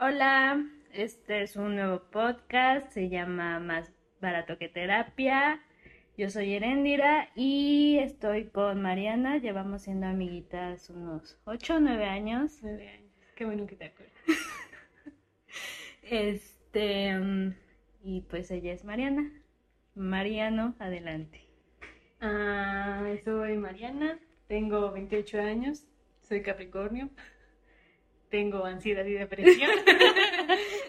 Hola, este es un nuevo podcast, se llama Más Barato que Terapia. Yo soy Erendira y estoy con Mariana, llevamos siendo amiguitas unos 8 o 9 años. Nueve años. Qué bueno que te acuerdas. Este, mm, y pues ella es Mariana. Mariano, adelante. Ah, soy Mariana, tengo 28 años, soy Capricornio, tengo ansiedad y depresión.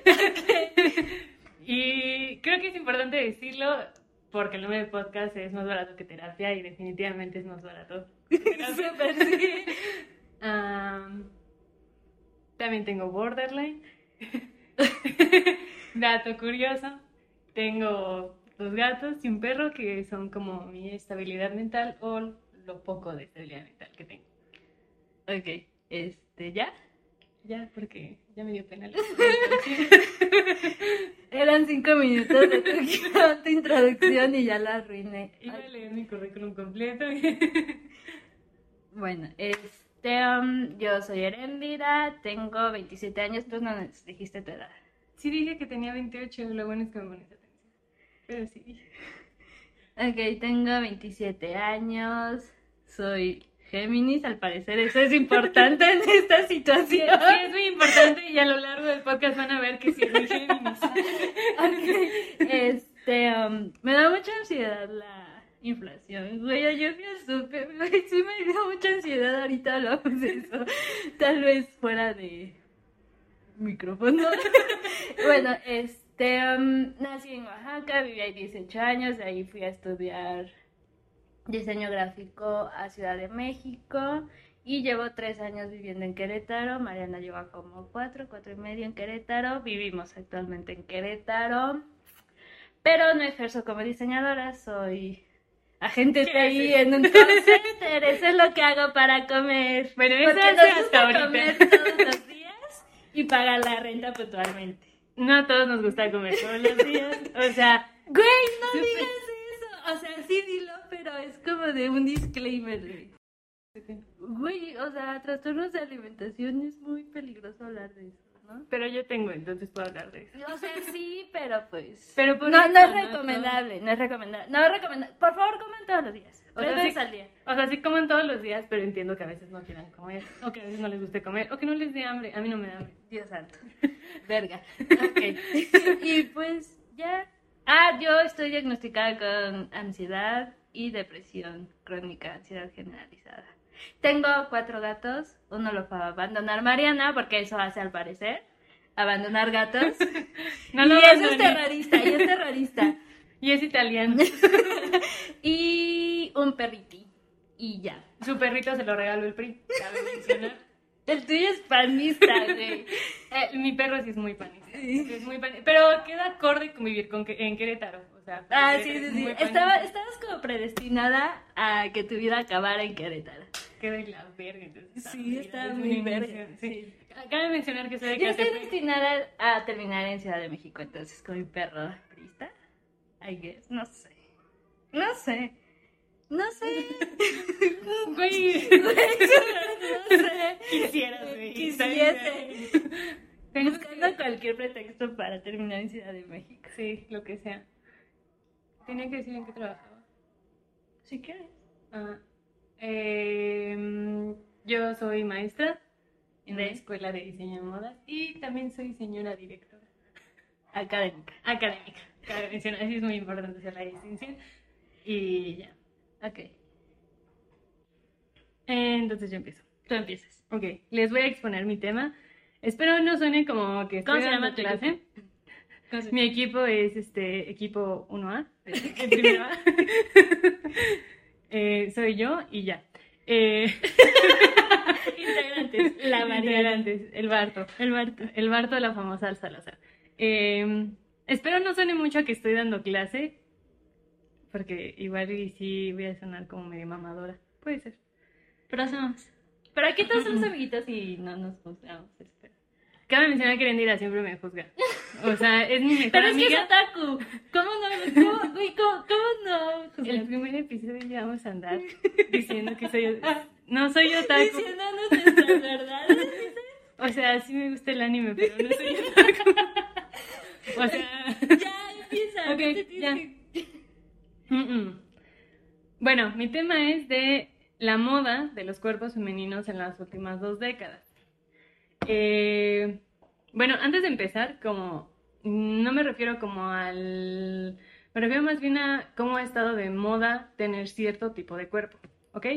y creo que es importante decirlo porque el nombre del podcast es más barato que terapia y definitivamente es más barato. Súper, sí. Am, también tengo borderline. Dato curioso, tengo dos gatos y un perro que son como mi estabilidad mental o lo poco de estabilidad mental que tengo. Ok, este, ¿ya? Ya, porque ya me dio pena. la- Eran 5 minutos de tu, introducción y ya la arruiné. Iba a leer mi currículum completo. Bueno, este, um, yo soy Erendira, tengo 27 años, tú no nos dijiste tu edad. Sí dije que tenía 28, lo bueno es que me pones atención. Pero sí. Ok, tengo 27 años, soy Géminis, al parecer eso es importante en esta situación. sí, es muy importante y a lo largo del podcast van a ver que sí soy Géminis. Ok, Este, um, me da mucha ansiedad la inflación, güey, yo fui al súper, güey, sí me dio mucha ansiedad, ahorita hablamos de eso, tal vez fuera de micrófono. bueno, este, um, nací en Oaxaca, viví ahí 18 años, de ahí fui a estudiar diseño gráfico a Ciudad de México y llevo tres años viviendo en Querétaro. Mariana lleva como cuatro, cuatro y medio en Querétaro. Vivimos actualmente en Querétaro, pero no ejerzo como diseñadora, soy agente ¿Qué TI en un call center. Eso es lo que hago para comer. Bueno, eso nos hasta ahorita. comer todos los días y pagar la renta puntualmente. No a todos nos gusta comer todos los días. O sea, Güey, no digas. O sea, sí dilo, pero es como de un disclaimer, güey. Güey, o sea, trastornos de alimentación es muy peligroso hablar de eso, ¿no? pero yo tengo, entonces puedo hablar de eso. O sea, sí, pero pues. Pero no, eso, no es ¿no? recomendable, no es recomendable. No es recomendable. Por favor, coman todos los días. O Tres sea, veces sí- al día. O sea, sí comen todos los días, pero entiendo que a veces no quieran comer, o que a veces no les guste comer, o que no les dé hambre. A mí no me da hambre. Dios santo. Verga. Ok. y pues ya. Ah, yo estoy diagnosticada con ansiedad y depresión crónica, ansiedad generalizada. Tengo cuatro gatos. Uno lo fue a abandonar Mariana, porque eso hace al parecer. Abandonar gatos. No y lo eso es terrorista, y es terrorista. Y es italiano. y un perriti. Y ya. Su perrito se lo regaló el PRI, cabe mencionar. El tuyo es panista, güey. Eh, mi perro sí es muy panista. Es muy panista. Pero queda acorde convivir con que, en Querétaro. O sea, Ah, sí, sí, sí. Estaba, estabas como predestinada a que tu vida acabara en Querétaro. Queda en la verga. Entonces, Sí, está es muy verga, sí. Cabe mencionar que soy de Yo estoy destinada a terminar en Ciudad de México, entonces con mi perro prista. I guess, no sé. No sé. No sé. Güey. no sé. Quisieras, güey. Quisiese. Buscando cualquier pretexto para terminar en Ciudad de México. Sí, lo que sea. Tenía que decir en qué trabajaba. Si quieres. Ah, em, yo soy maestra en la. Escuela de Diseño de Modas y también soy señora directora Académica. académica. Cabe mencionar, sí es muy importante hacer la distinción. Y ya. Ok. Entonces yo empiezo. Tú empiezas. Ok, les voy a exponer mi tema. Espero no suene como que ¿Cómo estoy se llama tu clase. equipo? Mi equipo es este equipo 1A, el primero A. Eh, soy yo y ya. Eh, Integrantes. La integrantes, el Barto. El Barto. El Barto de la famosa Al Salazar. Eh, espero no suene mucho a que estoy dando clase, porque igual y sí voy a sonar como medio mamadora. Puede ser. Pero somos. Pero aquí todos somos amiguitos y no nos juzgamos. espero. Cabe mencionar que Erendira siempre me juzga. O sea, es mi mejor Pero es que es otaku. ¿Cómo no? ¿Cómo, güey, cómo, cómo no? El primer episodio ya vamos a andar diciendo que soy. No soy otaku. Diciéndonos nuestras verdades. O sea, sí me gusta el anime, pero no soy otaku. O sea... Ya, empieza. Ok, no te ya. que- Bueno, mi tema es de la moda de los cuerpos femeninos en las últimas dos décadas. Eh, bueno, antes de empezar, como no me refiero como al... Me refiero más bien a cómo ha estado de moda tener cierto tipo de cuerpo, ¿ok?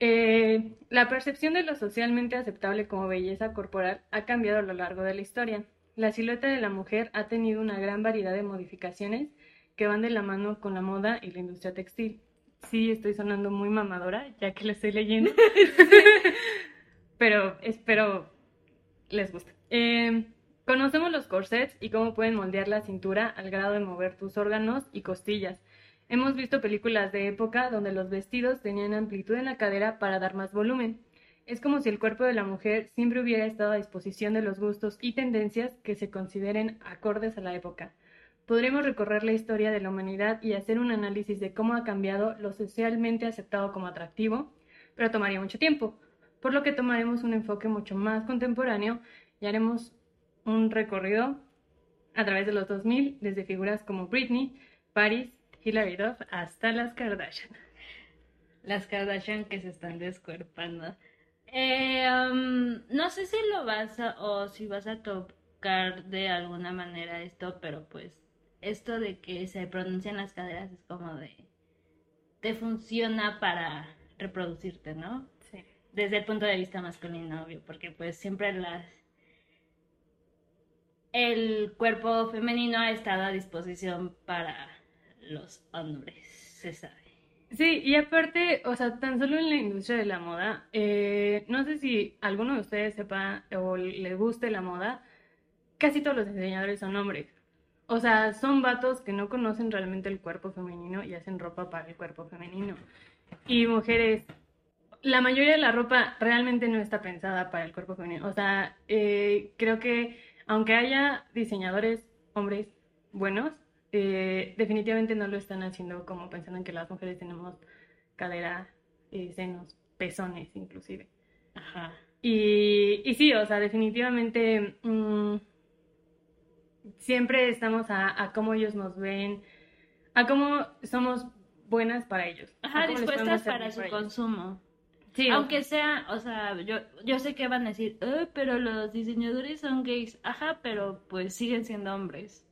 Eh, la percepción de lo socialmente aceptable como belleza corporal ha cambiado a lo largo de la historia. La silueta de la mujer ha tenido una gran variedad de modificaciones que van de la mano con la moda y la industria textil. Sí, estoy sonando muy mamadora, ya que lo estoy leyendo. Pero espero les guste. Eh, conocemos los corsets y cómo pueden moldear la cintura al grado de mover tus órganos y costillas. Hemos visto películas de época donde los vestidos tenían amplitud en la cadera para dar más volumen. Es como si el cuerpo de la mujer siempre hubiera estado a disposición de los gustos y tendencias que se consideren acordes a la época. Podremos recorrer la historia de la humanidad y hacer un análisis de cómo ha cambiado lo socialmente aceptado como atractivo, pero tomaría mucho tiempo, por lo que tomaremos un enfoque mucho más contemporáneo y haremos un recorrido a través de los 2000, desde figuras como Britney, Paris, Hilary Duff hasta las Kardashian. Las Kardashian que se están descuerpando. Eh, um, no sé si lo vas a, o si vas a tocar de alguna manera esto, pero pues esto de que se pronuncian las caderas es como de, te funciona para reproducirte, ¿no? Sí. Desde el punto de vista masculino, obvio, porque pues siempre las, el cuerpo femenino ha estado a disposición para los hombres, se sabe. Sí, y aparte, o sea, tan solo en la industria de la moda, eh, no sé si alguno de ustedes sepa o le guste la moda, casi todos los diseñadores son hombres. O sea, son vatos que no conocen realmente el cuerpo femenino y hacen ropa para el cuerpo femenino. Y mujeres, la mayoría de la ropa realmente no está pensada para el cuerpo femenino. O sea, eh, creo que aunque haya diseñadores hombres buenos, eh, definitivamente no lo están haciendo como pensando en que las mujeres tenemos cadera, eh, senos, pezones inclusive. Ajá. Y, y sí, o sea, definitivamente mm, siempre estamos a, a cómo ellos nos ven, a cómo somos buenas para ellos. Ajá, dispuestas para su ellos. consumo. Sí, Aunque sea, o sea, yo, yo sé que van a decir, "Eh, pero los diseñadores son gays. Ajá, pero pues siguen siendo hombres.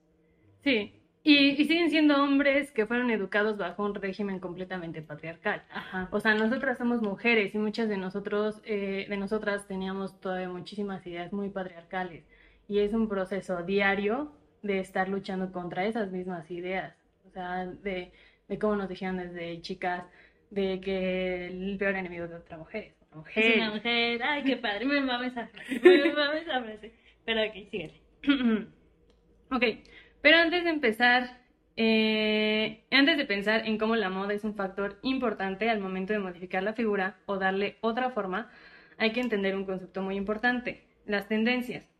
sí. Y, y siguen siendo hombres que fueron educados bajo un régimen completamente patriarcal. Ajá. O sea, nosotras somos mujeres y muchas de nosotros, eh, de nosotras teníamos todavía muchísimas ideas muy patriarcales. Y es un proceso diario de estar luchando contra esas mismas ideas. O sea, de, de cómo nos dijeron desde chicas, de que el peor enemigo de otra mujer es una mujer. Es una mujer. Ay, qué padre, me mama esa frase. Me mama esa frase. Pero ok, síguele. Ok, pero antes de empezar, eh, antes de pensar en cómo la moda es un factor importante al momento de modificar la figura o darle otra forma, hay que entender un concepto muy importante, las tendencias.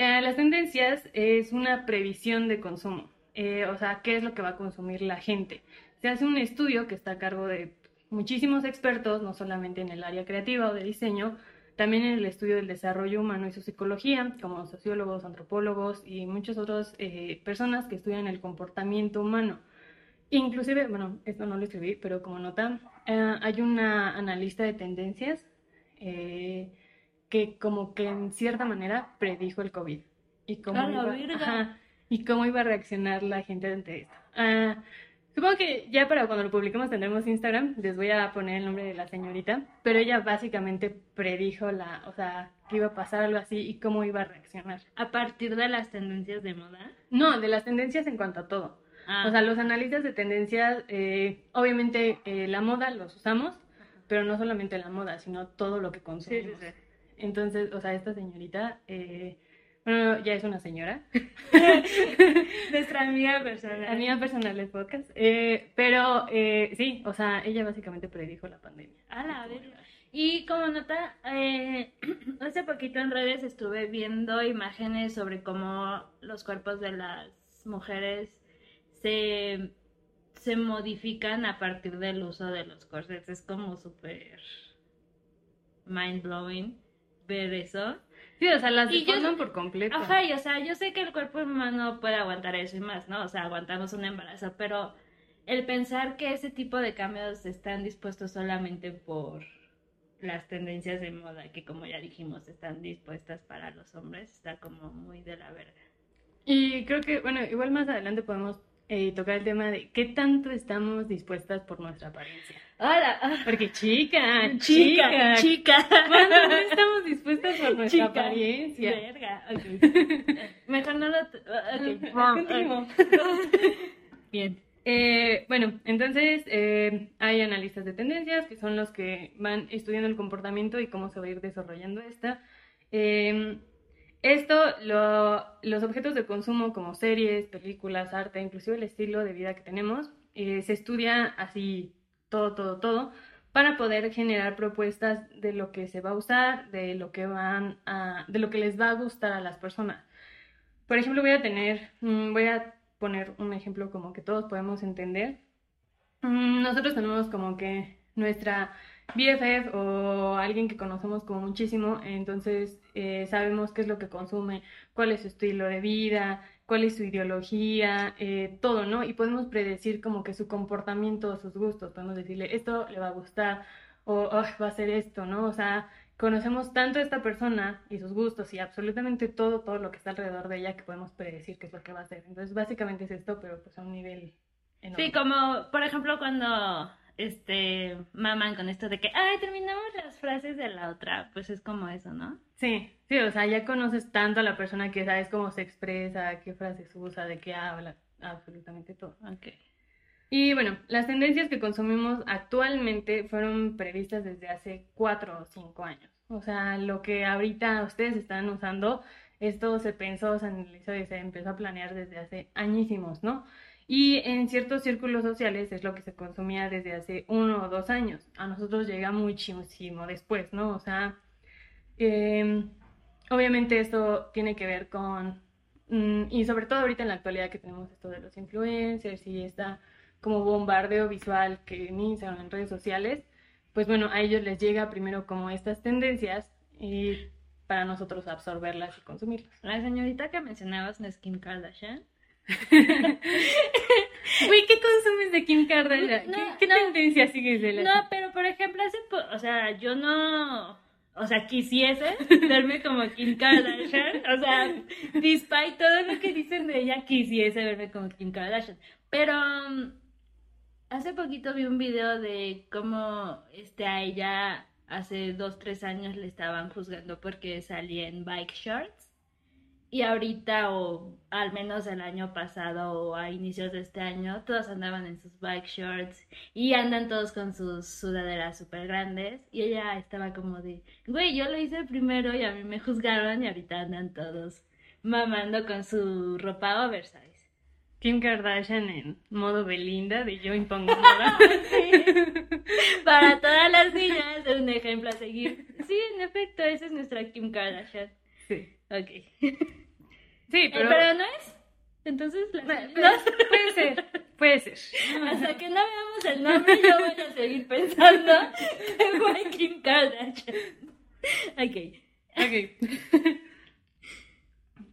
Eh, las tendencias es una previsión de consumo, eh, o sea, qué es lo que va a consumir la gente. Se hace un estudio que está a cargo de muchísimos expertos, no solamente en el área creativa o de diseño, también en el estudio del desarrollo humano y su psicología, como sociólogos, antropólogos y muchas otras eh, personas que estudian el comportamiento humano. Inclusive, bueno, esto no lo escribí, pero como nota, hay una analista de tendencias que como que en cierta manera predijo el COVID y cómo, ¡A la iba, ajá, y cómo iba a reaccionar la gente ante esto. Ah, Supongo que ya para cuando lo publiquemos tendremos Instagram, les voy a poner el nombre de la señorita, pero ella básicamente predijo la, o sea, que iba a pasar algo así y cómo iba a reaccionar. A partir de las tendencias de moda. No, de las tendencias en cuanto a todo. Ah, O sea, los analistas de tendencias, eh, obviamente eh, la moda los usamos, pero no solamente la moda, sino todo lo que sí, sí, consumimos. sí. Entonces, o sea, esta señorita, eh, bueno, ya es una señora, Nuestra amiga personal. amiga personal del podcast, eh, pero eh, sí, o sea, ella básicamente predijo la pandemia. A la verga. Y como nota, eh, hace poquito en redes estuve viendo imágenes sobre cómo los cuerpos de las mujeres se, se modifican a partir del uso de los corsets. Es como súper mind blowing ver eso. Sí, o sea, las yo- deforman por completo. Ajá, y o sea, yo sé que el cuerpo humano puede aguantar eso y más, ¿no? O sea, aguantamos un embarazo, pero el pensar que ese tipo de cambios están dispuestos solamente por las tendencias de moda, que como ya dijimos, están dispuestas para los hombres, está como muy de la verga. Y creo que, bueno, igual más adelante podemos eh, tocar el tema de qué tanto estamos dispuestas por nuestra apariencia. Hola, Porque chica, chica, chica, chica. ¿cuánto no estamos dispuestas por nuestra Chica. apariencia? Verga. Mejor no lo... Ok, Continúo. Bien. Eh, bueno, entonces eh, hay analistas de tendencias que son los que van estudiando el comportamiento y cómo se va a ir desarrollando esta. Eh, esto, lo- los objetos de consumo como series, películas, arte, inclusive el estilo de vida que tenemos, eh, se estudia así todo, todo, todo, para poder generar propuestas de lo que se va a usar, de lo que van a, de lo que les va a gustar a las personas. Por ejemplo, voy a tener, mm, voy a poner un ejemplo como que todos podemos entender. Mm, Nosotros tenemos como que nuestra BFF o alguien que conocemos como muchísimo, entonces eh, sabemos qué es lo que consume, cuál es su estilo de vida, cuál es su ideología, eh, todo, ¿no? Y podemos predecir como que su comportamiento, sus gustos, podemos decirle, esto le va a gustar o "Ay, va a ser esto, ¿no? O sea, conocemos tanto a esta persona y sus gustos y absolutamente todo, todo lo que está alrededor de ella que podemos predecir qué es lo que va a hacer. Entonces, básicamente es esto, pero pues a un nivel. Sí, como por ejemplo cuando este maman con esto de que, ay, terminamos las frases de la otra, pues es como eso, ¿no? Sí, sí, o sea, ya conoces tanto a la persona que sabes cómo se expresa, qué frases usa, de qué habla, absolutamente todo. Ok. Y bueno, las tendencias que consumimos actualmente fueron previstas desde hace cuatro o cinco años. O sea, lo que ahorita ustedes están usando, esto se pensó, se analizó y se empezó a planear desde hace añísimos, ¿no? Y en ciertos círculos sociales es lo que se consumía desde hace uno o dos años. A nosotros llega muchísimo después, ¿no? O sea, eh, obviamente esto tiene que ver con, mm, y sobre todo ahorita en la actualidad que tenemos esto de los influencers y esta como bombardeo visual que en en redes sociales, pues bueno, a ellos les llega primero como estas tendencias y para nosotros absorberlas y consumirlas. La señorita que mencionabas Kim Kardashian. Uy, ¿qué consumes de Kim Kardashian? No, ¿Qué, qué no. tendencia sigues de la No, pero por ejemplo, hace po- o sea, yo no, o sea, quisiese verme como Kim Kardashian, o sea, despite todo lo que dicen de ella, quisiese verme como Kim Kardashian, pero um, hace poquito vi un video de cómo este, a ella hace dos, tres años le estaban juzgando porque salía en bike shorts. Y ahorita, o al menos el año pasado, o a inicios de este año, todos andaban en sus bike shorts y andan todos con sus sudaderas súper grandes. Y ella estaba como de, güey, yo lo hice primero y a mí me juzgaron y ahorita andan todos mamando con su ropa oversize. Kim Kardashian en modo Belinda de yo impongo moda. Para todas las niñas es un ejemplo a seguir. Sí, en efecto, esa es nuestra Kim Kardashian. Sí. Ok. Sí, Eh, pero... Pero no es. Entonces, la Bueno, señora- puede ser, puede ser. hasta que no veamos el nombre, yo voy a seguir pensando en fue Kim Kardashian. Ok. Ok.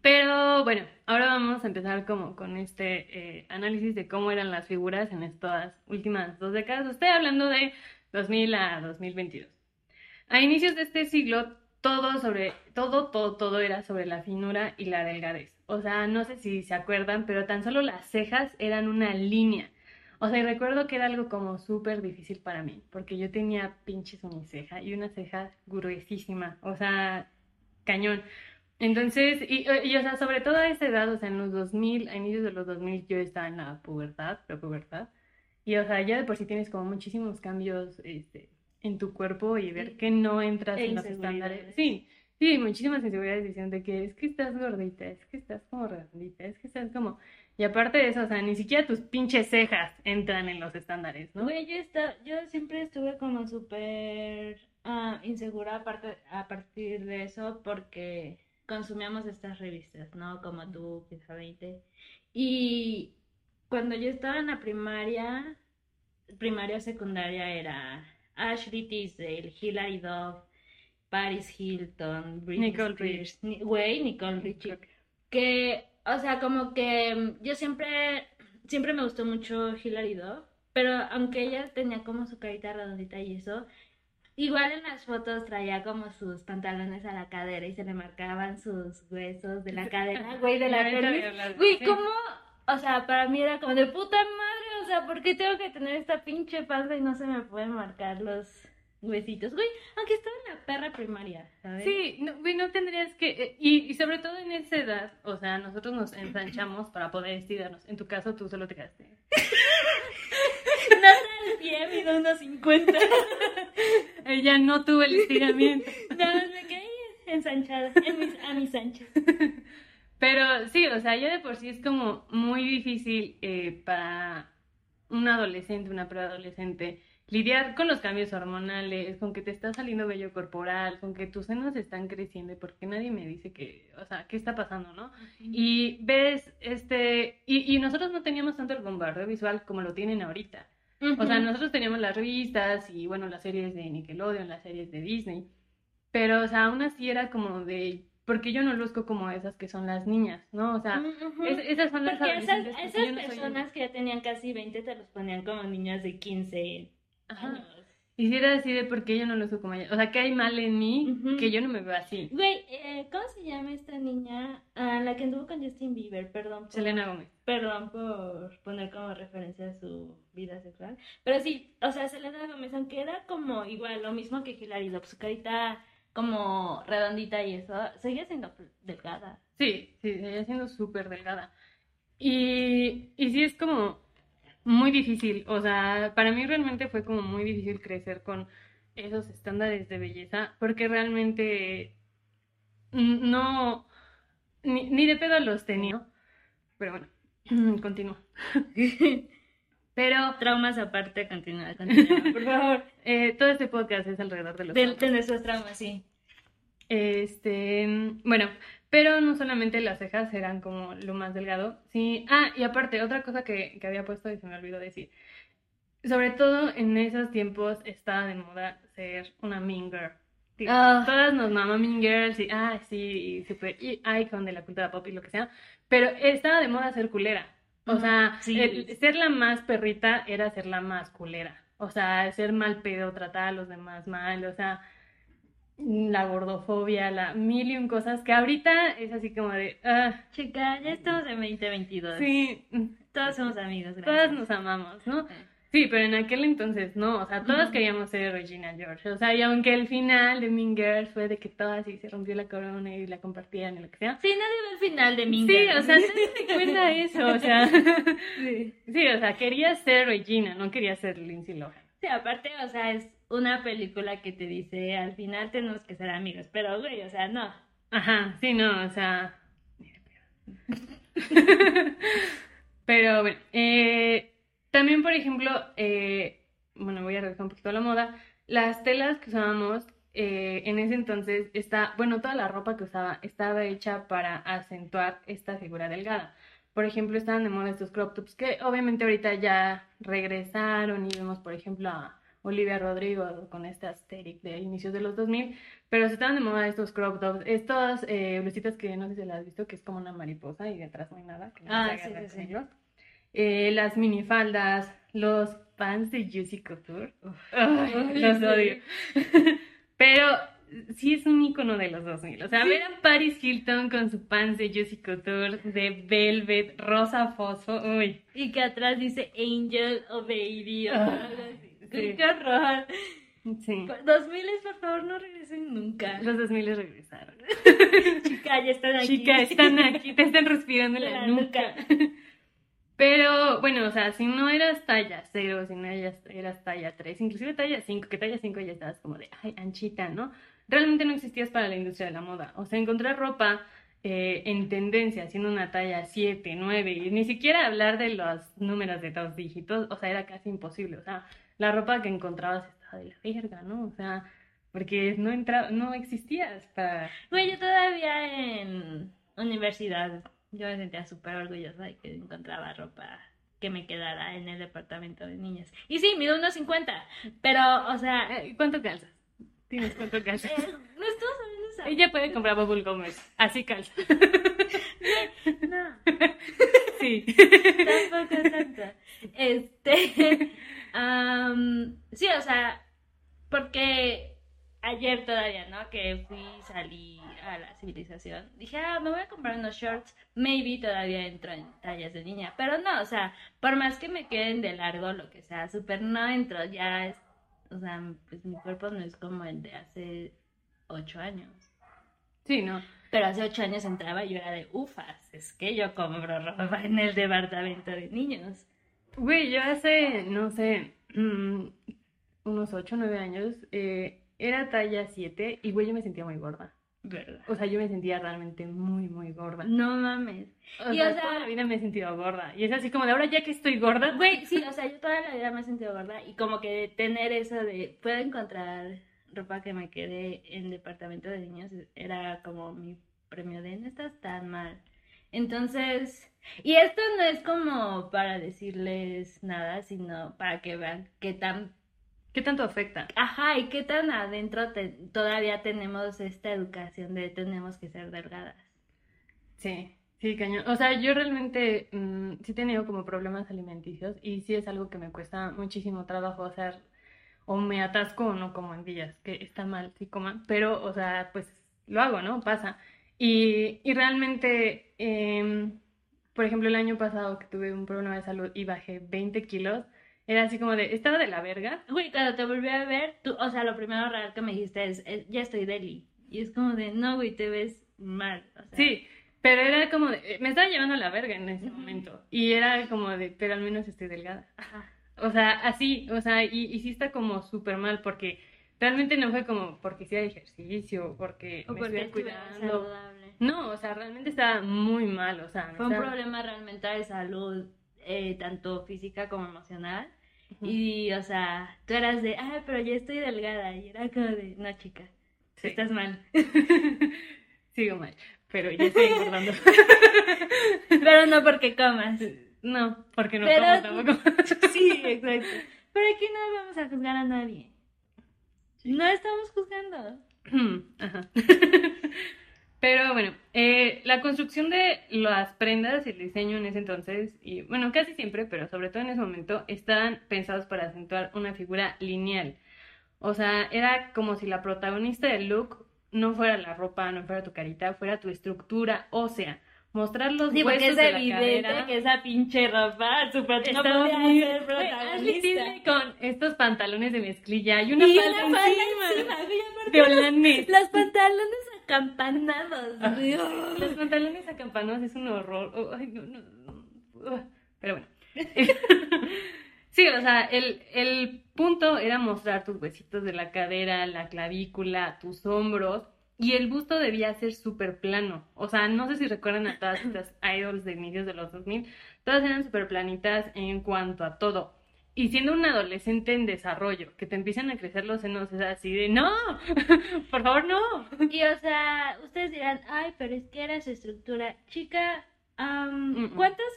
Pero bueno, ahora vamos a empezar como con este eh, análisis de cómo eran las figuras en estas últimas dos décadas. Estoy hablando de 2000 a 2022. A inicios de este siglo, todo sobre, todo, todo, todo era sobre la finura y la delgadez. O sea, no sé si se acuerdan, pero tan solo las cejas eran una línea. O sea, y recuerdo que era algo como súper difícil para mí, porque yo tenía pinches uniceja y una ceja gruesísima, o sea, cañón. Entonces, y, y, o sea, sobre todo a esa edad, o sea, en los 2000, a inicios de los 2000, yo estaba en la pubertad, prepubertad, y o sea, ya de por sí tienes como muchísimos cambios, este, en tu cuerpo y ver que no entras E en los estándares. Sí, sí, muchísimas inseguridades diciendo de que es que estás gordita, es que estás como redondita, es que estás como... Y aparte de eso, o sea, ni siquiera tus pinches cejas entran en los estándares, ¿no? Güey, yo, esta- yo siempre estuve como súper ah, insegura aparte, a partir de eso porque consumíamos estas revistas, ¿no? Como tú, Pieza 20. Y cuando yo estaba en la primaria, primaria o secundaria era Ashley Tisdale, Hilary Duff Paris Hilton, Britney Nicole Spears, güey, Nicole Richie, que, o sea, como que mm, yo siempre, siempre me gustó mucho Hilary Duff, pero aunque ella tenía como su carita redondita y eso, igual en las fotos traía como sus pantalones a la cadera y se le marcaban sus huesos de la cadera, güey, de la pelvis. Güey. ¿cómo? O sea, para mí era como de puta madre, sea, ¿por qué tengo que tener esta pinche panza y no se me pueden marcar los huesitos? Güey, aunque estaba en la perra primaria, ¿sabes? Sí, no, güey, no tendrías que, eh, y, y sobre todo en esa edad, o sea, nosotros nos ensanchamos para poder estirarnos. En tu caso, tú solo te quedaste. Nada al pie, mido unos 50. Ella no tuvo el estiramiento. Nada más me quedé ensanchada, en mis, a mis anchas. Pero sí, o sea, ya de por sí es como muy difícil eh, para un adolescente, una preadolescente, lidiar con los cambios hormonales, con que te está saliendo vello corporal, con que tus senos están creciendo, y porque nadie me dice que, o sea, ¿qué está pasando, no? Y ves, este, y, y nosotros no teníamos tanto el bombardeo visual como lo tienen ahorita. O sea, nosotros teníamos las revistas y, bueno, las series de Nickelodeon, las series de Disney, pero, o sea, aún así era como de, porque yo no luzco como esas que son las niñas, ¿no? O sea, Ujú. es- esas son las Porque esas, esas no personas que ya tenían casi 20 te los ponían como niñas de 15 Ajá. años. Y si era así de porque yo no luzco como ella, o sea, que hay mal en mí Ujú. que yo no me veo así. Güey, eh, ¿cómo se llama esta niña? Ah, la que anduvo con Justin Bieber, perdón. por- Selena Gómez. Perdón por poner como referencia a su vida sexual. Pero sí, o sea, Selena Gómez, aunque era como igual, lo mismo que Hilary Duff, su carita como redondita y eso, seguía siendo delgada. Sí, sí, seguía siendo súper delgada. Y, y sí es como muy difícil, o sea, para mí realmente fue como muy difícil crecer con esos estándares de belleza, porque realmente no, ni, ni de pedo los tenía, pero bueno, continúo. Pero Traumas aparte, continúa, continúa, por favor. eh, todo este podcast es alrededor de los De, traumas. de nuestros traumas, sí. Este, bueno, pero no solamente las cejas eran como lo más delgado, sí. Ah, y aparte, otra cosa que, que había puesto y se me olvidó decir. Sobre todo en esos tiempos estaba de moda ser una mean girl. Sí, Ah. Todas nos mamá mean girls y, ah, sí, y super y icon de la cultura pop y lo que sea. Pero estaba de moda ser culera. O sea, sí. el- ser la más perrita era ser la más culera. O sea, ser mal pedo, tratar a los demás mal, o sea, la gordofobia, la mil y un cosas que ahorita es así como de, ah, Chica, ya estamos en 2022. sí, Todos somos amigos, todas gracias. nos amamos, ¿no? Eh. Sí, pero en aquel entonces no, o sea, todas queríamos ser Regina George, o sea, y aunque el final de Mean Girls fue de que todas y se rompió la corona y la compartían y lo que sea. Sí, nadie ve el final de Mean Sí, Girls. o sea, das cuenta eso, o sea, sí. sí, o sea, quería ser Regina, no quería ser Lindsay Lohan. Sí, aparte, o sea, es una película que te dice, al final tenemos que ser amigos, pero, güey, o sea, no. Ajá, sí, no, o sea. Pero bueno, eh, también, por ejemplo, eh, bueno, voy a regresar un poquito a la moda. Las telas que usábamos eh, en ese entonces, está, bueno, toda la ropa que usaba estaba hecha para acentuar esta figura delgada. Por ejemplo, estaban de moda estos crop tops que obviamente ahorita ya regresaron y vemos, por ejemplo, a Olivia Rodrigo con este aesthetic de inicios de los 2000, pero se estaban de moda estos crop tops, estas eh, blusitas que no sé si las has visto, que es como una mariposa y detrás no hay nada, que no Ah, se sí, sí, sí. Eh, las minifaldas, los pants de Juicy Couture, los sí. odio. Pero sí es un icono de los 2000. O sea, ver a Paris Hilton con su pants de Juicy Couture, de velvet, rosa fosfo, uy. Y que atrás dice Angel o Baby o Ah, algo así. sí. ¡Qué horror! Sí. 2000 por favor, no regresen nunca. Los 2000 regresaron. Chica, ya están aquí. Chica, están aquí, te están respirando en la La nuca. Pero bueno, o sea, si no eras talla 0, si no eras, talla 3, inclusive talla 5, que talla 5 ya estabas como de, ay, anchita, ¿no? Realmente no existías para la industria de la moda. O sea, encontrar ropa eh, en tendencia, siendo una talla 7, 9, y ni siquiera hablar de los números de dos dígitos, o sea, era casi imposible. O sea, la ropa que encontrabas estaba de la verga, ¿no? O sea, porque no entraba, no existías para... Güey, yo todavía en universidad, yo me sentía súper orgullosa de que encontraba ropa que me quedara en el departamento de niñas. Y sí, mido unos 50, pero, o sea, Eh, ¿Cuánto calzas? Tienes calzas. Eh, no estamos hablando de esa. Ella puede comprar bubble gummers. Así calza. No, Sí. tampoco tanto. Este. am, sí, o sea, porque ayer todavía, ¿no? Que fui, salí a la civilización. Dije, ah, me voy a comprar unos shorts. Maybe todavía entro en tallas de niña. Pero no, o sea, por más que me queden de largo, lo que sea, súper no entro. Ya es. O sea, pues mi cuerpo no es como el de hace ocho años. Sí, no. Pero hace ocho años entraba y yo era de ufas. Es que yo compro ropa en el departamento de niños. Güey, yo hace, no sé, mm, unos 8 o 9 años, eh, era talla 7 y güey, yo me sentía muy gorda. ¿Verdad? O sea, yo me sentía realmente muy, muy gorda. No mames. O Y, sea, o sea- toda la vida me he sentido gorda. Y es así como de ahora ya que estoy gorda, Güey, sí, o sea, yo toda la vida me he sentido gorda y como que tener eso de puedo encontrar ropa que me quede en departamento de niños era como mi premio de no estás tan mal. Entonces, y esto no es como para decirles nada, sino para que vean qué tan ¿qué tanto afecta? Ajá, y qué tan adentro te- todavía tenemos esta educación de tenemos que ser delgadas. Sí, sí, cañón. O sea, yo realmente mm, sí he tenido como problemas alimenticios y sí es algo que me cuesta muchísimo trabajo hacer o me atasco o no como en días, que está mal, sí coman, pero, o sea, pues lo hago, ¿no? Pasa. Y, y realmente, em, por ejemplo, el año pasado que tuve un problema de salud y bajé 20 kilos, era así como de, estaba de la verga. Güey, cuando te volví a ver, tú, o sea, lo primero real que me dijiste es, "Eh, ya estoy deli. Y es como de, no, güey, te ves mal. O sea, Sí, pero era como de, me estaba llevando a la verga en ese Ujú. momento. Y era como de, pero al menos estoy delgada. Ajá. O sea, así, o sea, y, y sí está como súper mal porque realmente no fue como porque hacía ejercicio, porque O me porque estuviera cuidando. saludable. No, o sea, realmente estaba muy mal, o sea, Fue un estaba- problema realmente de salud, eh, tanto física como emocional. Y, o sea, tú eras de, ah, pero ya estoy delgada. Y era como de, no, chica, Sí. estás mal. Sigo mal, pero ya estoy engordando. pero no porque comas. No, porque no Pero- como tampoco. Sí, exacto. Pero aquí no vamos a juzgar a nadie. No estamos juzgando. Ajá. Pero bueno, eh, la construcción de las prendas y el diseño en ese entonces, y bueno, casi siempre, pero sobre todo en ese momento, estaban pensados para acentuar una figura lineal. O sea, era como si la protagonista del look no fuera la ropa, no fuera tu carita, fuera tu estructura ósea. Mostrar los Sí, huesos es de la evidente cadera. que esa pinche ropa super no podía muy ser Ashley protagonista. Con estos pantalones de mezclilla y una Y falda una falda encima encima, de holandés. Los pantalones acampanados. Ah. güey. Los pantalones acampanados es un horror. Oh, ay, no, no, no. Ugh. Pero bueno. Sí, o sea, el, el punto era mostrar tus huesitos de la cadera, la clavícula, tus hombros. Y el busto debía ser súper plano. O sea, no sé si recuerdan a todas estas idols de inicios de los 2000. Todas eran súper planitas en cuanto a todo. Y siendo un adolescente en desarrollo, que te empiezan a crecer los senos, es así de, no, por favor, no. Y o sea, ustedes dirán, ay, pero es que era su estructura. Chica, mm. ¿cuántas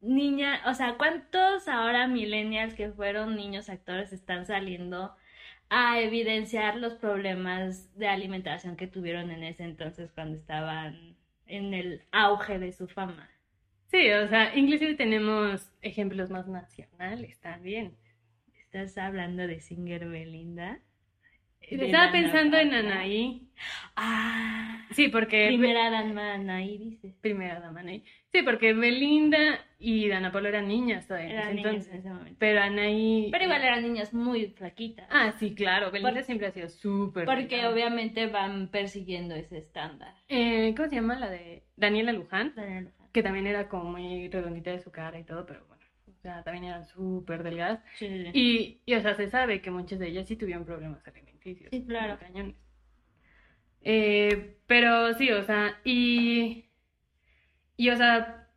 niñas, o sea, cuántos ahora millennials que fueron niños actores están saliendo a evidenciar los problemas de alimentación que tuvieron en ese entonces cuando estaban en el auge de su fama? Sí, o sea, inclusive tenemos ejemplos más nacionales también. ¿Estás hablando de Singer Belinda? De Estaba pensando en. Anaí. Ah, Sí, porque... primera dama Anaí, dice. Primera dama Anaí. Sí, porque Belinda y Dana Paola eran niñas todavía Eran niñas en ese momento. Pero Anaí... Pero igual eran niñas muy flaquitas. Ah, sí, claro. Belinda siempre ha sido súper Porque obviamente van persiguiendo ese estándar. Eh, ¿cómo se llama? La de Daniela Luján. Daniel Luján. Que también era como muy redondita de su cara y todo, pero bueno. O sea, también eran súper delgadas. Sí. Y, y, o sea, se sabe que muchas de ellas sí tuvieron problemas alimenticios. Sí, claro. cañones. Eh, pero sí, o sea, y, y, o sea,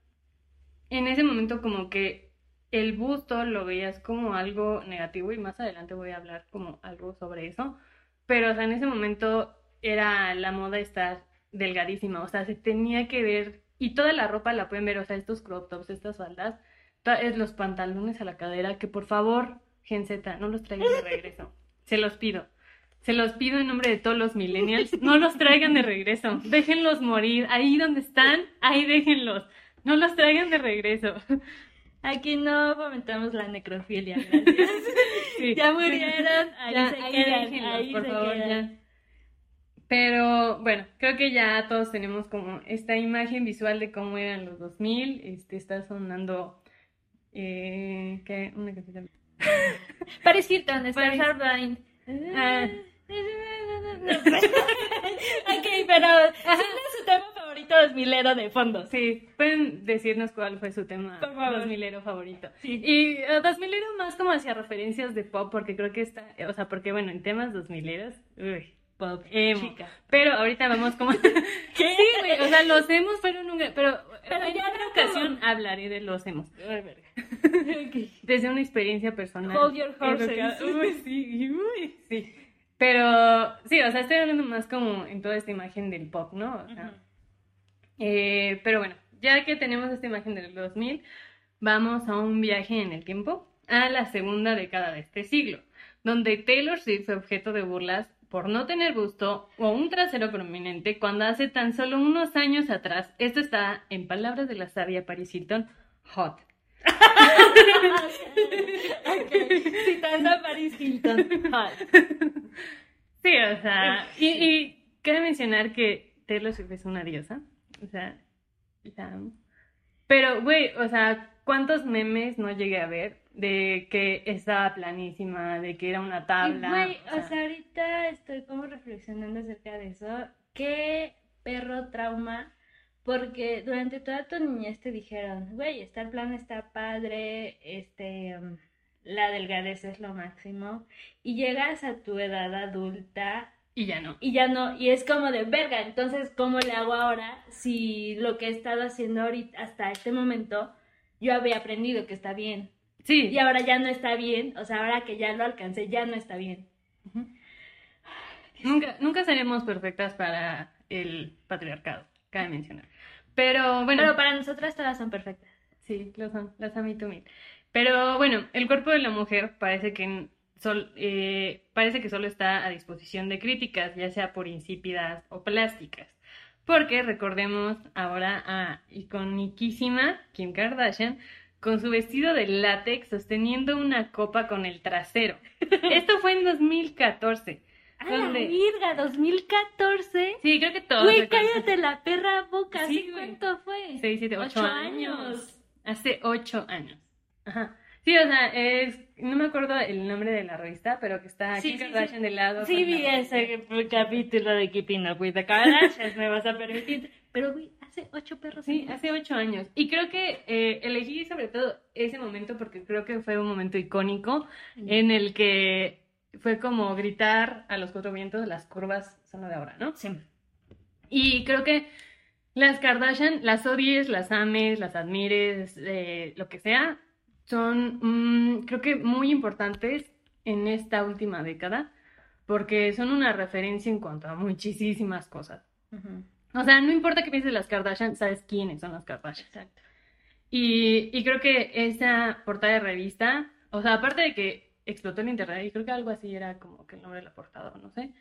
en ese momento como que el busto lo veías como algo negativo y más adelante voy a hablar como algo sobre eso. Pero, o sea, en ese momento era la moda estar delgadísima, o sea, se tenía que ver, y toda la ropa la pueden ver, o sea, estos crop tops, estas faldas, es los pantalones a la cadera, que por favor, Gen Z, no los traigan de regreso, se los pido. se los pido en nombre de todos los millennials, no los traigan de regreso, déjenlos morir, ahí donde están, ahí déjenlos, no los traigan de regreso. Aquí no fomentamos la necrofilia, gracias. Sí. Ya murieron, ahí Ya, se ahí quedan, déjenlos, ahí por se favor, quedan. ya. Pero bueno, creo que ya todos tenemos como esta imagen visual de cómo eran los 2000. Este, está sonando. Eh, ¿qué? Una canción. Paris Hilton, Stars Blind. Ah. ok, pero ¿cuál es su tema favorito dos milero de fondo? Sí, pueden decirnos cuál fue su tema favor. 2000ero favorito. Sí. Y uh, 2000ero más como hacia referencias de pop, porque creo que está. O sea, porque bueno, en temas 2000eros. Uy. Pop, Emo. chica. Pero ahorita vamos como... ¿Qué? Sí, güey, o sea, los hemos, pero nunca... Pero, Pero en otra no ocasión hablaré de los hemos. Ay, verga. Desde una experiencia personal. Hold your horses. Uy, sí, uy, sí. Pero, sí, o sea, estoy hablando más como en toda esta imagen del pop, ¿no? O sea, eh, pero bueno, ya que tenemos esta imagen del 2000, vamos a un viaje en el tiempo a la segunda década de este siglo, donde Taylor Swift fue objeto de burlas por no tener busto o un trasero prominente cuando hace tan solo unos años atrás, esto está en palabras de la sabia Paris Hilton, hot. Ok, Citando a Paris Hilton. Hot. Sí, o sea, y, y cabe mencionar que Taylor Swift es una diosa, o sea, la. Pero, güey, o sea, ¿cuántos memes no llegué a ver de que estaba planísima, de que era una Y, tabla? güey, o sea, o sea, ahorita estoy como reflexionando acerca de eso. Qué perro trauma. Porque durante toda tu niñez te dijeron, güey, estar plano está padre, este, um, la delgadez es lo máximo. Y llegas a tu edad adulta y ya no. y ya no, y es como de verga, entonces, ¿cómo le hago ahora si lo que he estado haciendo ahorita hasta este momento yo había aprendido que está bien? Sí, Y ahora ya no está bien, o sea, ahora que ya lo alcancé, ya no está bien. nunca, nunca seremos perfectas para el patriarcado, cabe mencionar. Pero bueno, Pero para nosotras todas son perfectas. Sí, lo son, las tú mil. Pero bueno, el cuerpo de la mujer parece que, sol- eh, parece que solo está a disposición de críticas, ya sea por insípidas o plásticas. Porque recordemos ahora a iconiquísima Kim Kardashian con su vestido de látex sosteniendo una copa con el trasero. Esto fue en 2014. ¡A la ¿Dónde? virga! ¿2014? Sí, creo que todos Güey, cállate la perra boca. Sí, ¿Hace güey. cuánto fue? Seis, siete, ocho, Ocho años. años. Hace ocho años. Ajá. Sí, o sea, es, no me acuerdo el nombre de la revista, pero que está Sí, Kim sí. Kardashian de lado. Sí, vi la- ese capítulo de Keeping Up with the Kardashians, me vas a permitir. Pero, güey, hace ocho perros. Sí, años. hace ocho años. Y creo que eh, elegí sobre todo ese momento porque creo que fue un momento icónico en el que fue como gritar a los cuatro vientos, las curvas son lo de ahora, ¿no? Sí. Y creo que las Kardashian, las odies, las ames, las admires, eh, lo que sea, son, mm, creo que muy importantes en esta última década, porque son una referencia en cuanto a muchísimas cosas. Ujú, O sea, no importa qué pienses las Kardashian, sabes quiénes son las Kardashian. Exacto. Y, y creo que esa portada de revista, o sea, aparte de que explotó el internet, y creo que algo así era como que el nombre de la portada, no sé.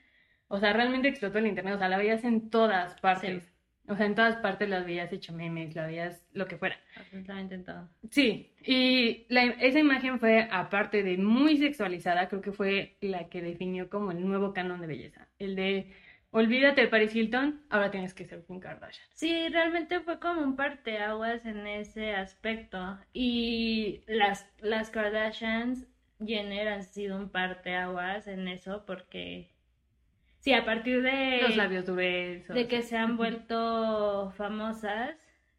O sea, realmente explotó el internet, o sea, la veías en todas partes. Sí. O sea, en todas partes las veías hecho memes, la veías lo que fuera. Absolutamente todo. Sí, y la- esa imagen fue, aparte de muy sexualizada, creo que fue la que definió como el nuevo canon de belleza. El de, olvídate de Paris Hilton, ahora tienes que ser Kim Kardashian. Sí, realmente fue como un parteaguas en ese aspecto. Y las, las Kardashians, Jenner han sido un parteaguas en eso porque... Sí, a partir de... Los labios gruesos. de que se han vuelto famosas,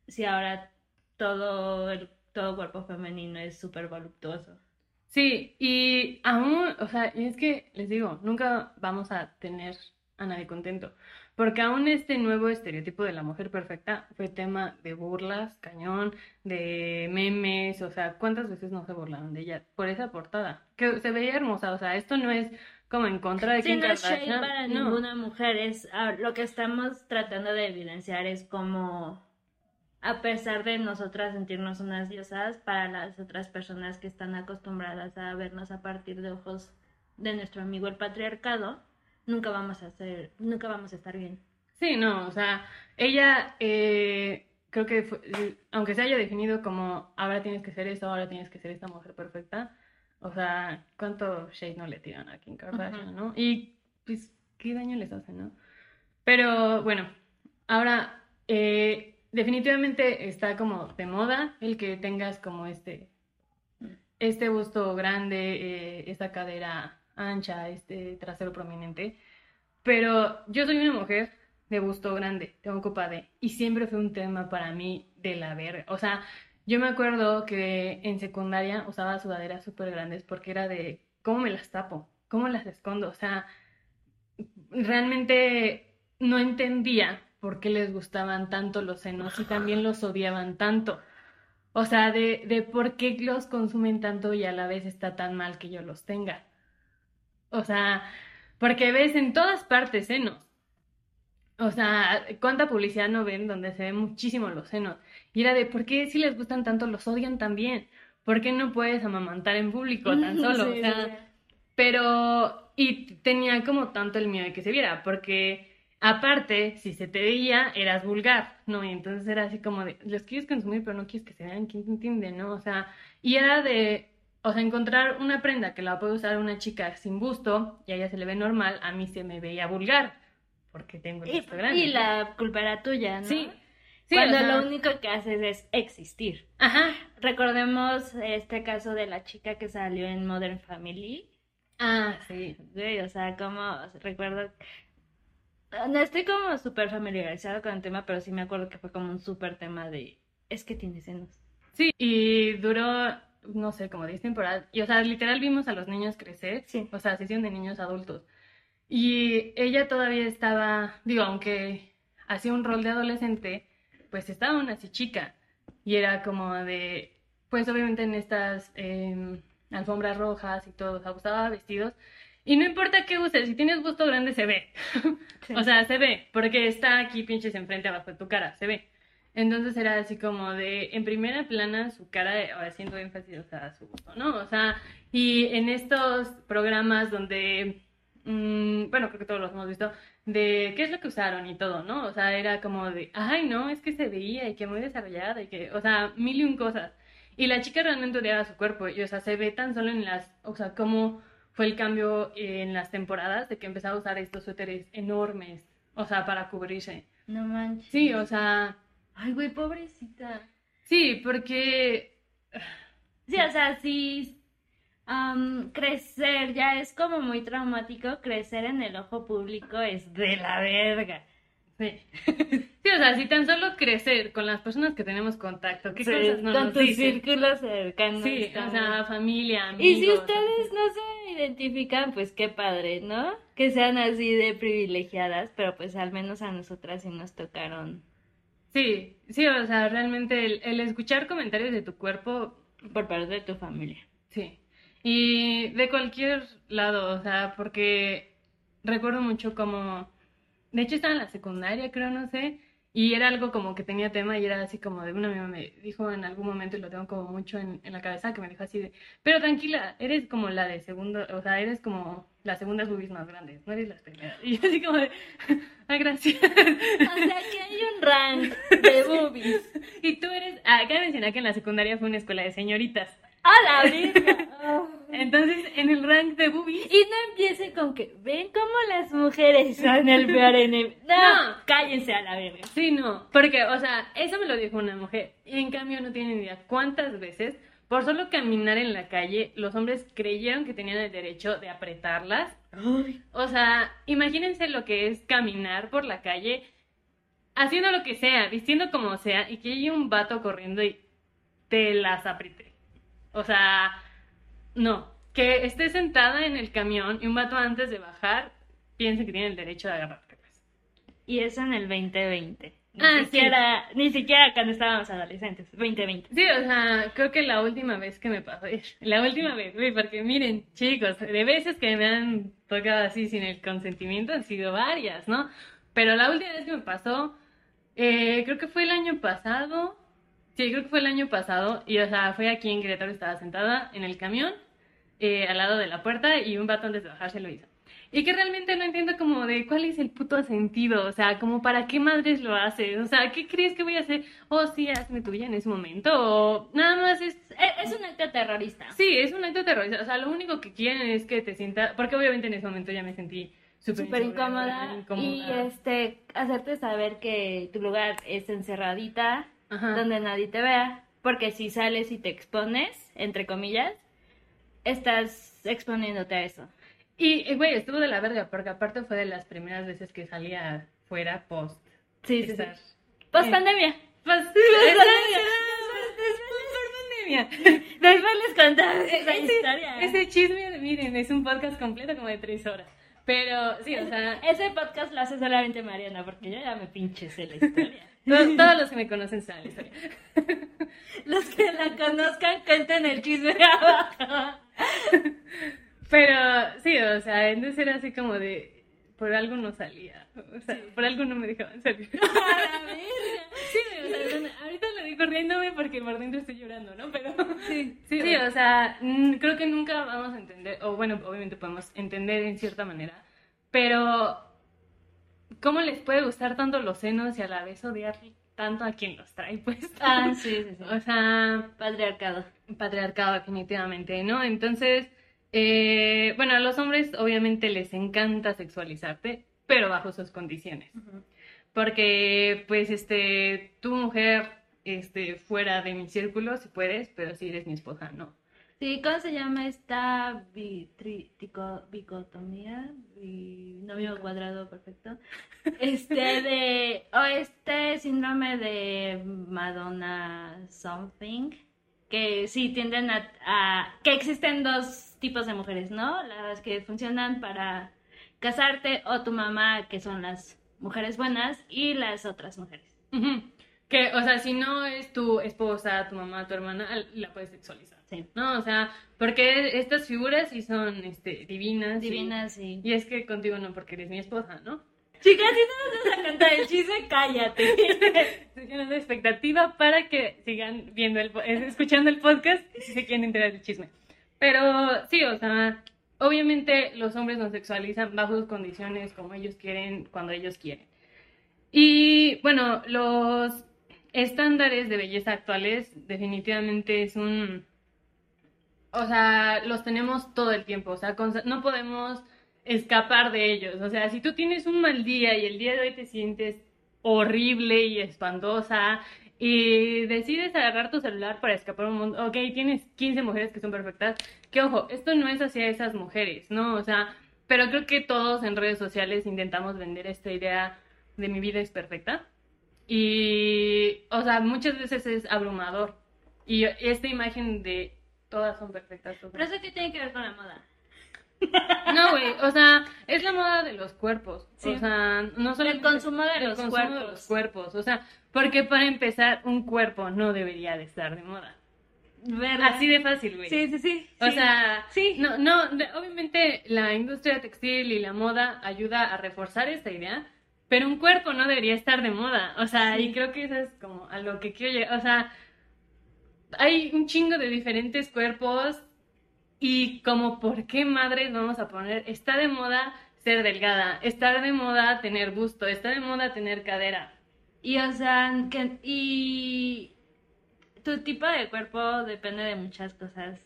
sí, ahora todo el todo cuerpo femenino es súper voluptuoso. Sí, y aún, o sea, y es que les digo, nunca vamos a tener a nadie contento, porque aún este nuevo estereotipo de la mujer perfecta fue tema de burlas, cañón, de memes, o sea, ¿cuántas veces no se burlaron de ella por esa portada? Que se veía hermosa, o sea, esto no es como en contra de Sí, Kim no es shade para no. ninguna mujer, es ah, lo que estamos tratando de evidenciar es como a pesar de nosotras sentirnos unas diosas, para las otras personas que están acostumbradas a vernos a partir de ojos de nuestro amigo el patriarcado, nunca vamos a hacer, nunca vamos a estar bien. Sí, no, o sea, ella eh, creo que fue- aunque se haya definido como ahora tienes que ser esto, ahora tienes que ser esta mujer perfecta, o sea, ¿cuánto shade no le tiran a Kim Kardashian, no? Y pues, ¿qué daño les hace, no? Pero bueno, ahora eh, definitivamente está como de moda el que tengas como este, este busto grande, eh, esta cadera ancha, este trasero prominente. Pero yo soy una mujer de busto grande, tengo copa D, y siempre fue un tema para mí de la verga. O sea, yo me acuerdo que en secundaria usaba sudaderas súper grandes porque era de, ¿cómo me las tapo? ¿Cómo las escondo? O sea, realmente no entendía por qué les gustaban tanto los senos y también los odiaban tanto. O sea, de, de por qué los consumen tanto y a la vez está tan mal que yo los tenga. O sea, porque ves en todas partes senos. O sea, ¿cuánta publicidad no ven donde se ven muchísimo los senos? Y era de, ¿por qué si les gustan tanto los odian también? ¿Por qué no puedes amamantar en público tan solo? O Sí, sea, sí. pero, y tenía como tanto el miedo de que se viera, porque aparte, si se te veía, eras vulgar, ¿no? Y entonces era así como de, los quieres consumir, pero no quieres que se vean, ¿quién te entiende, no? O sea, y era de, o sea, encontrar una prenda que la puede usar una chica sin busto y a ella se le ve normal, a mí se me veía vulgar, porque tengo el Y, busto grande. y la culpa era tuya, ¿no? Sí, sí, Cuando lo único que haces es existir. Ajá, Recordemos este caso de la chica que salió en Modern Family. ah, sí. Güey, o sea, como recuerdo. No estoy como súper familiarizado con el tema, pero sí me acuerdo que fue como un súper tema de. Es que tiene senos. Sí, y duró, no sé, como 10 temporadas. Y, o sea, literal vimos a los niños crecer. Sí. O sea, sesión de niños adultos. Y ella todavía estaba, digo, aunque hacía un rol de adolescente, pues estaba aún así chica. Y era como de, pues obviamente en estas em, alfombras rojas y todo, o sea, usaba vestidos. Y no importa qué uses, si tienes busto grande se ve. Sí. O sea, se ve, porque está aquí pinches enfrente abajo de tu cara, se ve. Entonces era así como de, en primera plana, su cara haciendo énfasis, o sea, su gusto, ¿no? O sea, y en estos programas donde, mm, bueno, creo que todos los hemos visto, de qué es lo que usaron y todo, ¿no? O sea, era como de, ay, no, es que se veía y que muy desarrollada y que, o sea, mil y un cosas. Y la chica realmente odiaba su cuerpo y, o sea, se ve tan solo en las, o sea, cómo fue el cambio en las temporadas de que empezaba a usar estos suéteres enormes, o sea, para cubrirse. No manches. Sí, o sea, Ay, güey, pobrecita. sí, porque Sí, o sea, sí. am, crecer ya es como muy traumático. Crecer en el ojo público es de la verga. sí. Sí, o sea, si tan solo crecer con las personas que tenemos contacto, qué Sí, cosas no con tus círculos cercanos. Sí, o sea, familia, Y si amigos, ustedes no se identifican, pues qué padre, ¿no? Que sean así de privilegiadas, pero pues al menos a nosotras sí nos tocaron Sí, sí, o sea, realmente el, escuchar comentarios de tu cuerpo, por parte de tu familia. sí. Y de cualquier lado, o sea, porque recuerdo mucho como, de hecho estaba en la secundaria, creo, no sé, y era algo como que tenía tema y era así como de una amiga me dijo en algún momento y lo tengo como mucho en, en la cabeza, que me dijo así de, pero tranquila, eres como la de segundo, o sea, eres como las segundas boobies más grandes, no eres las primeras. Y yo así como de, ah, gracias. O sea que hay un rank de boobies. Y tú eres, ah, cabe mencionar que en la secundaria fue una escuela de señoritas. ¡A la verga! Entonces, en el rank de boobies, Y no empiecen con que ven cómo las mujeres son el peor enemigo. No, No. cállense a la verga. sí, no, porque, o sea, eso me lo dijo una mujer. Y en cambio no tienen idea cuántas veces, por solo caminar en la calle, los hombres creyeron que tenían el derecho de apretarlas. O sea, imagínense lo que es caminar por la calle, haciendo lo que sea, vistiendo como sea, y que haya un vato corriendo y te las apriete. O sea, no. Que esté sentada en el camión y un vato antes de bajar piense que tiene el derecho de agarrarte. Y eso en el 2020. Ni Ah, sí. siquiera, ni siquiera cuando estábamos adolescentes. 2020. Sí, o sea, creo que la última vez que me pasó, la última vez, güey, porque miren, chicos, de veces que me han tocado así sin el consentimiento han sido varias, ¿no? Pero la última vez que me pasó, eh, creo que fue el año pasado, sí, creo que fue el año pasado, y o sea, fue aquí en Querétaro, estaba sentada en el camión, eh, al lado de la puerta, y un vato antes de bajar se lo hizo. y que realmente no entiendo como de cuál es el puto sentido, o sea, como para qué madres lo haces, o sea, ¿qué crees que voy a hacer? Oh, sí, hazme tuya en ese momento, o nada más es... Es, es un acto terrorista. Sí, es un acto terrorista, o sea, lo único que quieren es que te sientas, porque obviamente en ese momento ya me sentí súper insegura, incómoda. Y incómoda. este, hacerte saber que tu lugar es encerradita, Ajá. donde nadie te vea. Porque si sales y te expones, entre comillas, estás exponiéndote a eso. Y, güey, estuvo de la verga, porque aparte fue de las primeras veces que salía fuera post. Sí, sí, sí. Post pandemia. Pues, pandemia. Después les contamos esa ese, historia. ese chisme, miren, es un podcast completo como de tres horas. Pero, sí, o sea, Ese podcast lo hace solamente Mariana, porque yo ya me pinche sé la historia. To- todos los que me conocen saben la historia. Los que la conozcan, cuenten el chisme abajo. Pero, sí, o sea, entonces era así como de, por algo no salía. O sea, por algo no me dejaban salir. A. Sí, o sea, ahorita lo digo riéndome porque por dentro estoy llorando, ¿no? Pero Sí, sí, sí, o sea, mm, creo que nunca vamos a entender, o bueno, obviamente podemos entender en cierta manera, pero ¿cómo les puede gustar tanto los senos y a la vez odiar tanto a quien los trae puestos? Ah, sí, sí, sí. O sea, Patriarcado. patriarcado definitivamente, ¿no? Entonces, eh, bueno, a los hombres obviamente les encanta sexualizarte, pero bajo sus condiciones. Porque, pues, este, tu mujer, este, fuera de mi círculo, si puedes, pero si eres mi esposa, no. Sí, ¿cómo se llama esta bi- tri- tico- bicotomía? Binomio cuadrado perfecto. Este de, o este síndrome de Madonna something, que sí tienden a, a- que existen dos tipos de mujeres, ¿no? Las que funcionan para casarte o tu mamá, que son las mujeres buenas, y las otras mujeres. Que, o sea, si no es tu esposa, tu mamá, tu hermana, la puedes sexualizar. Sí. ¿No? O sea, porque estas figuras sí son, este, divinas. y- Divinas y... Y es que contigo no, porque eres mi esposa, ¿no? Chicas, si no nos vas a cantar el chisme, cállate. Estoy generando expectativa para que sigan viendo el, eh, escuchando el podcast si se quieren enterar del chisme. Pero sí, o sea, obviamente los hombres nos sexualizan bajo sus condiciones, como ellos quieren, cuando ellos quieren. Y bueno, los estándares de belleza actuales definitivamente es un... O sea, los tenemos todo el tiempo, o sea, no podemos escapar de ellos. O sea, si tú tienes un mal día y el día de hoy te sientes horrible y espantosa y decides agarrar tu celular para escapar un mundo, ok, tienes 15 mujeres que son perfectas, que ojo, esto no es hacia esas mujeres, ¿no? O sea, pero creo que todos en redes sociales intentamos vender esta idea de mi vida es perfecta y, o sea, muchas veces es abrumador y esta imagen de todas son perfectas. todas Pero eso qué tiene que ver con la moda. no, güey, o sea, es la moda de los cuerpos. Sí. O sea, no solo El consumo de el los consumo de los cuerpos. O sea, porque para empezar, un cuerpo no debería de estar de moda. ¿Verdad? Así de fácil, güey. Sí, sí, sí. O sí. sea, Sí. no, no, obviamente la industria textil y la moda ayuda a reforzar esta idea, pero un cuerpo no debería estar de moda. O sea, Sí. y creo que eso es como a lo que quiero llegar. O sea, hay un chingo de diferentes cuerpos y como por qué madres vamos a poner, está de moda ser delgada, está de moda tener busto, está de moda tener cadera. Y o sea, que, y tu tipo de cuerpo depende de muchas cosas,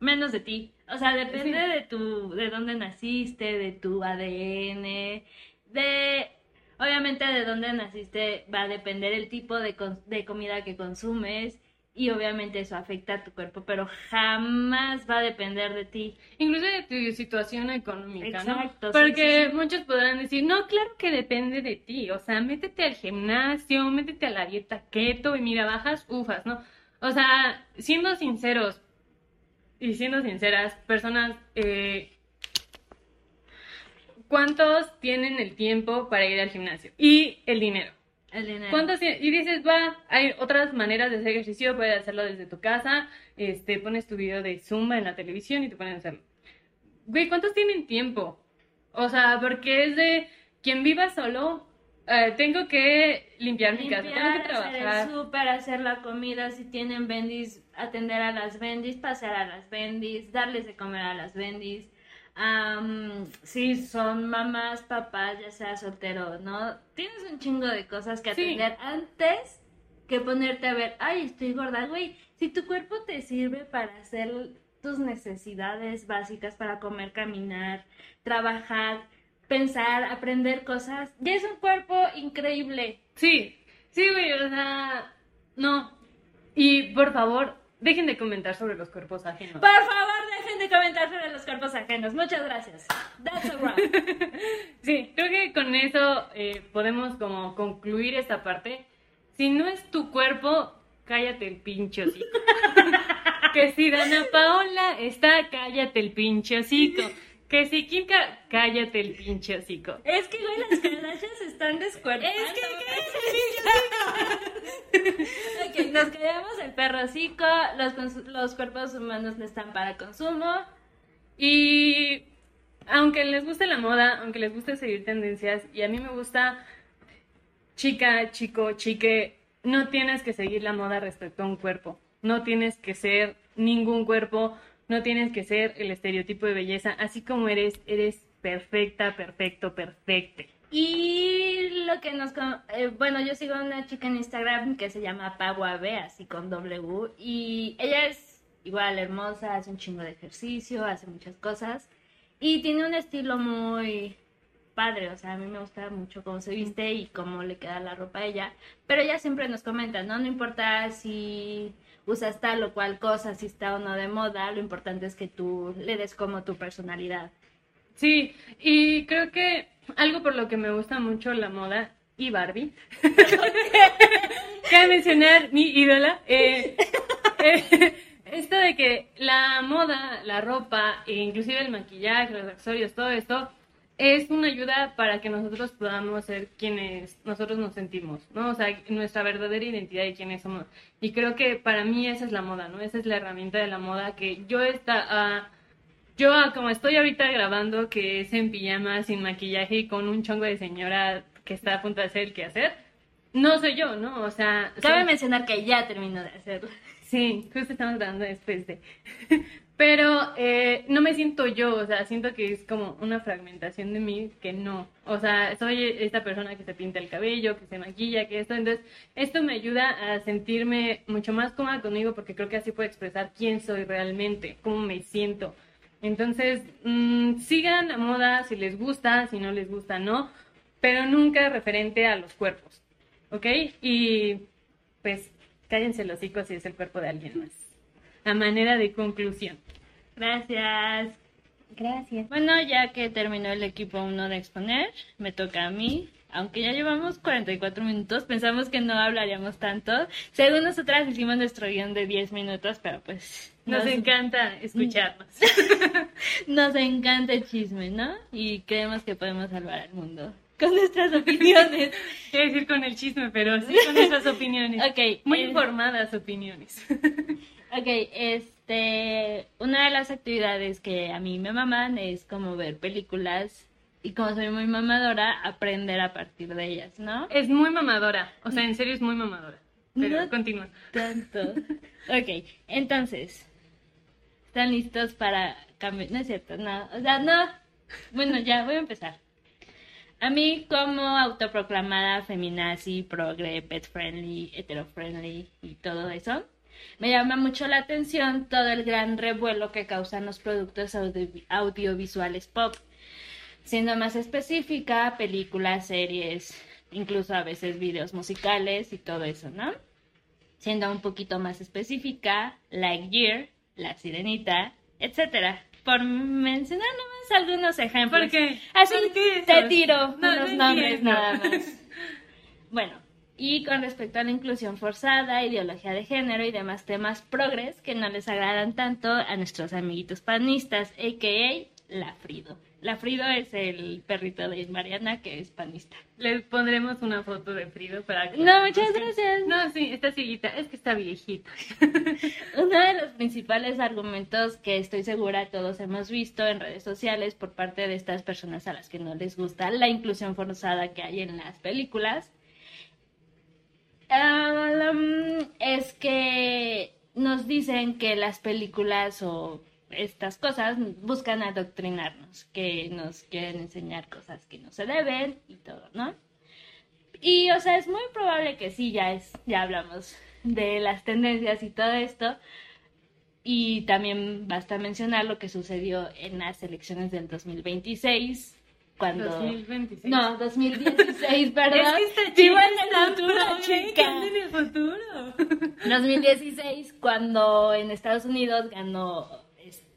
menos de ti. O sea, depende Sí. de tu, de dónde naciste, de tu ADN, de, obviamente de dónde naciste va a depender el tipo de, de comida que consumes y obviamente eso afecta a tu cuerpo, pero jamás va a depender de ti. Incluso de tu situación económica, ¿no? Exacto, Porque sí, sí. muchos podrán decir, no, claro que depende de ti, o sea, métete al gimnasio, métete a la dieta keto y mira, bajas ufas, ¿no? O sea, siendo sinceros y siendo sinceras, personas, eh, ¿cuántos tienen el tiempo para ir al gimnasio? Y el dinero. El dinero. ¿Cuántos tie- Y dices, va, hay otras maneras de hacer ejercicio, puedes hacerlo desde tu casa, este, pones tu video de Zumba en la televisión y te pones a hacerlo. Güey, ¿cuántos tienen tiempo? O sea, porque es de quien viva solo, eh, tengo que limpiar mi casa, tengo que Limpiar, hacer trabajar. el súper, hacer la comida, si tienen bendis, atender a las bendis, pasear a las bendis, darles de comer a las bendis. Am, si son mamás, papás, ya sea soltero, ¿no? Tienes un chingo de cosas que Sí. atender antes que ponerte a ver, ay, estoy gorda, güey. Si tu cuerpo te sirve para hacer tus necesidades básicas, para comer, caminar, trabajar, pensar, aprender cosas, ya es un cuerpo increíble. Sí, sí, güey, o sea, no. Y por favor, dejen de comentar sobre los cuerpos ajenos. Por favor, de comentar sobre los cuerpos ajenos. Muchas gracias. That's a wrap. Sí, creo que con eso eh, podemos como concluir esta parte. Si no es tu cuerpo, cállate el pinche hocico. que si Dana Paola está, cállate el pinche hocico. Que si Kimka, cállate el pinche hocico. Es que, güey, las Kardashians están descuerpando. Es que, Ok, nos callamos el perro hocico, los, los cuerpos humanos no están para consumo. Y aunque les guste la moda, aunque les guste seguir tendencias, y a mí me gusta chica, chico, chique, no tienes que seguir la moda respecto a un cuerpo. No tienes que ser ningún cuerpo, no tienes que ser el estereotipo de belleza. Así como eres, eres perfecta, perfecto, perfecte. Y lo que nos... eh, bueno, yo sigo a una chica en Instagram que se llama Paguabe, así con W, y ella es igual hermosa, hace un chingo de ejercicio, hace muchas cosas, y tiene un estilo muy padre, o sea, a mí me gusta mucho cómo se viste y cómo le queda la ropa a ella, pero ella siempre nos comenta, ¿no? No importa si usas tal o cual cosa, si está o no de moda, lo importante es que tú le des como tu personalidad. Sí, y creo que algo por lo que me gusta mucho la moda y Barbie. Cabe mencionar mi ídola. eh, eh, esto de que la moda, la ropa, e inclusive el maquillaje, los accesorios, todo esto, es una ayuda para que nosotros podamos ser quienes nosotros nos sentimos, ¿no? O sea, nuestra verdadera identidad y quiénes somos. Y creo que para mí esa es la moda, ¿no? Esa es la herramienta de la moda que yo está... ah, yo, ah, como estoy ahorita grabando, que es en pijama, sin maquillaje y con un chongo de señora que está a punto de hacer el quehacer, no soy yo, ¿no? O sea, Cabe soy- mencionar que ya terminó de hacerlo. Sí, justo estamos grabando después de. Pero eh, no me siento yo, o sea, siento que es como una fragmentación de mí que no. O sea, soy esta persona que se pinta el cabello, que se maquilla, que esto. Entonces, esto me ayuda a sentirme mucho más cómoda conmigo porque creo que así puedo expresar quién soy realmente, cómo me siento. Entonces, mm, sigan la moda si les gusta, si no les gusta, no. Pero nunca referente a los cuerpos. ¿Ok? Y pues cállense los hocico si es el cuerpo de alguien más. A manera de conclusión. Gracias. Gracias. Bueno, ya que terminó el equipo 1 de exponer, me toca a mí. Aunque ya llevamos 44 minutos, pensamos que no hablaríamos tanto. Según nosotras hicimos nuestro guion de 10 minutos, pero pues Nos encanta escucharnos. nos encanta el chisme, ¿no? Y creemos que podemos salvar al mundo con nuestras opiniones. Quiero decir con el chisme, pero sí con nuestras opiniones. Ok, Muy eh, informadas opiniones. Ok, este, una de las actividades que a mí me maman es como ver películas y como soy muy mamadora, aprender a partir de ellas, ¿no? Es muy mamadora. O sea, en serio es muy mamadora. Pero No. continúa. Tanto. Ok, entonces, ¿están listos para cambiar? No es cierto, no, o sea, no. Bueno, ya voy a empezar. A mí, como autoproclamada feminazi, progre, pet friendly, hetero friendly y todo eso, me llama mucho la atención todo el gran revuelo que causan los productos audio- audiovisuales pop. Siendo más específica, películas, series, incluso a veces videos musicales y todo eso, ¿no? Siendo un poquito más específica, Lightyear, La Sirenita, etcétera. Por mencionar nomás algunos ejemplos. ¿Por qué? Así ¿Por qué te tiro No, unos no nombres entiendo. nada más. Bueno, y con respecto a la inclusión forzada, ideología de género y demás temas progres que no les agradan tanto a nuestros amiguitos panistas, a.k.a. La Frido. La Frido es el perrito de Mariana que es panista. Les pondremos una foto de Frido para que... No, muchas gracias. No, sí, está cieguita. Es que está viejita. Uno de los principales argumentos que estoy segura todos hemos visto en redes sociales por parte de estas personas a las que no les gusta la inclusión forzada que hay en las películas um, es que nos dicen que las películas o estas cosas buscan adoctrinarnos, que nos quieren enseñar cosas que no se deben y todo, ¿no? Y, o sea, es muy probable que sí, ya es, ya hablamos de las tendencias y todo esto. Y también basta mencionar lo que sucedió en las elecciones del 2026, cuando... 2026. No, 2016, perdón. Es que esta Vivo en el está futuro, chica. en el futuro. 2016, cuando en Estados Unidos ganó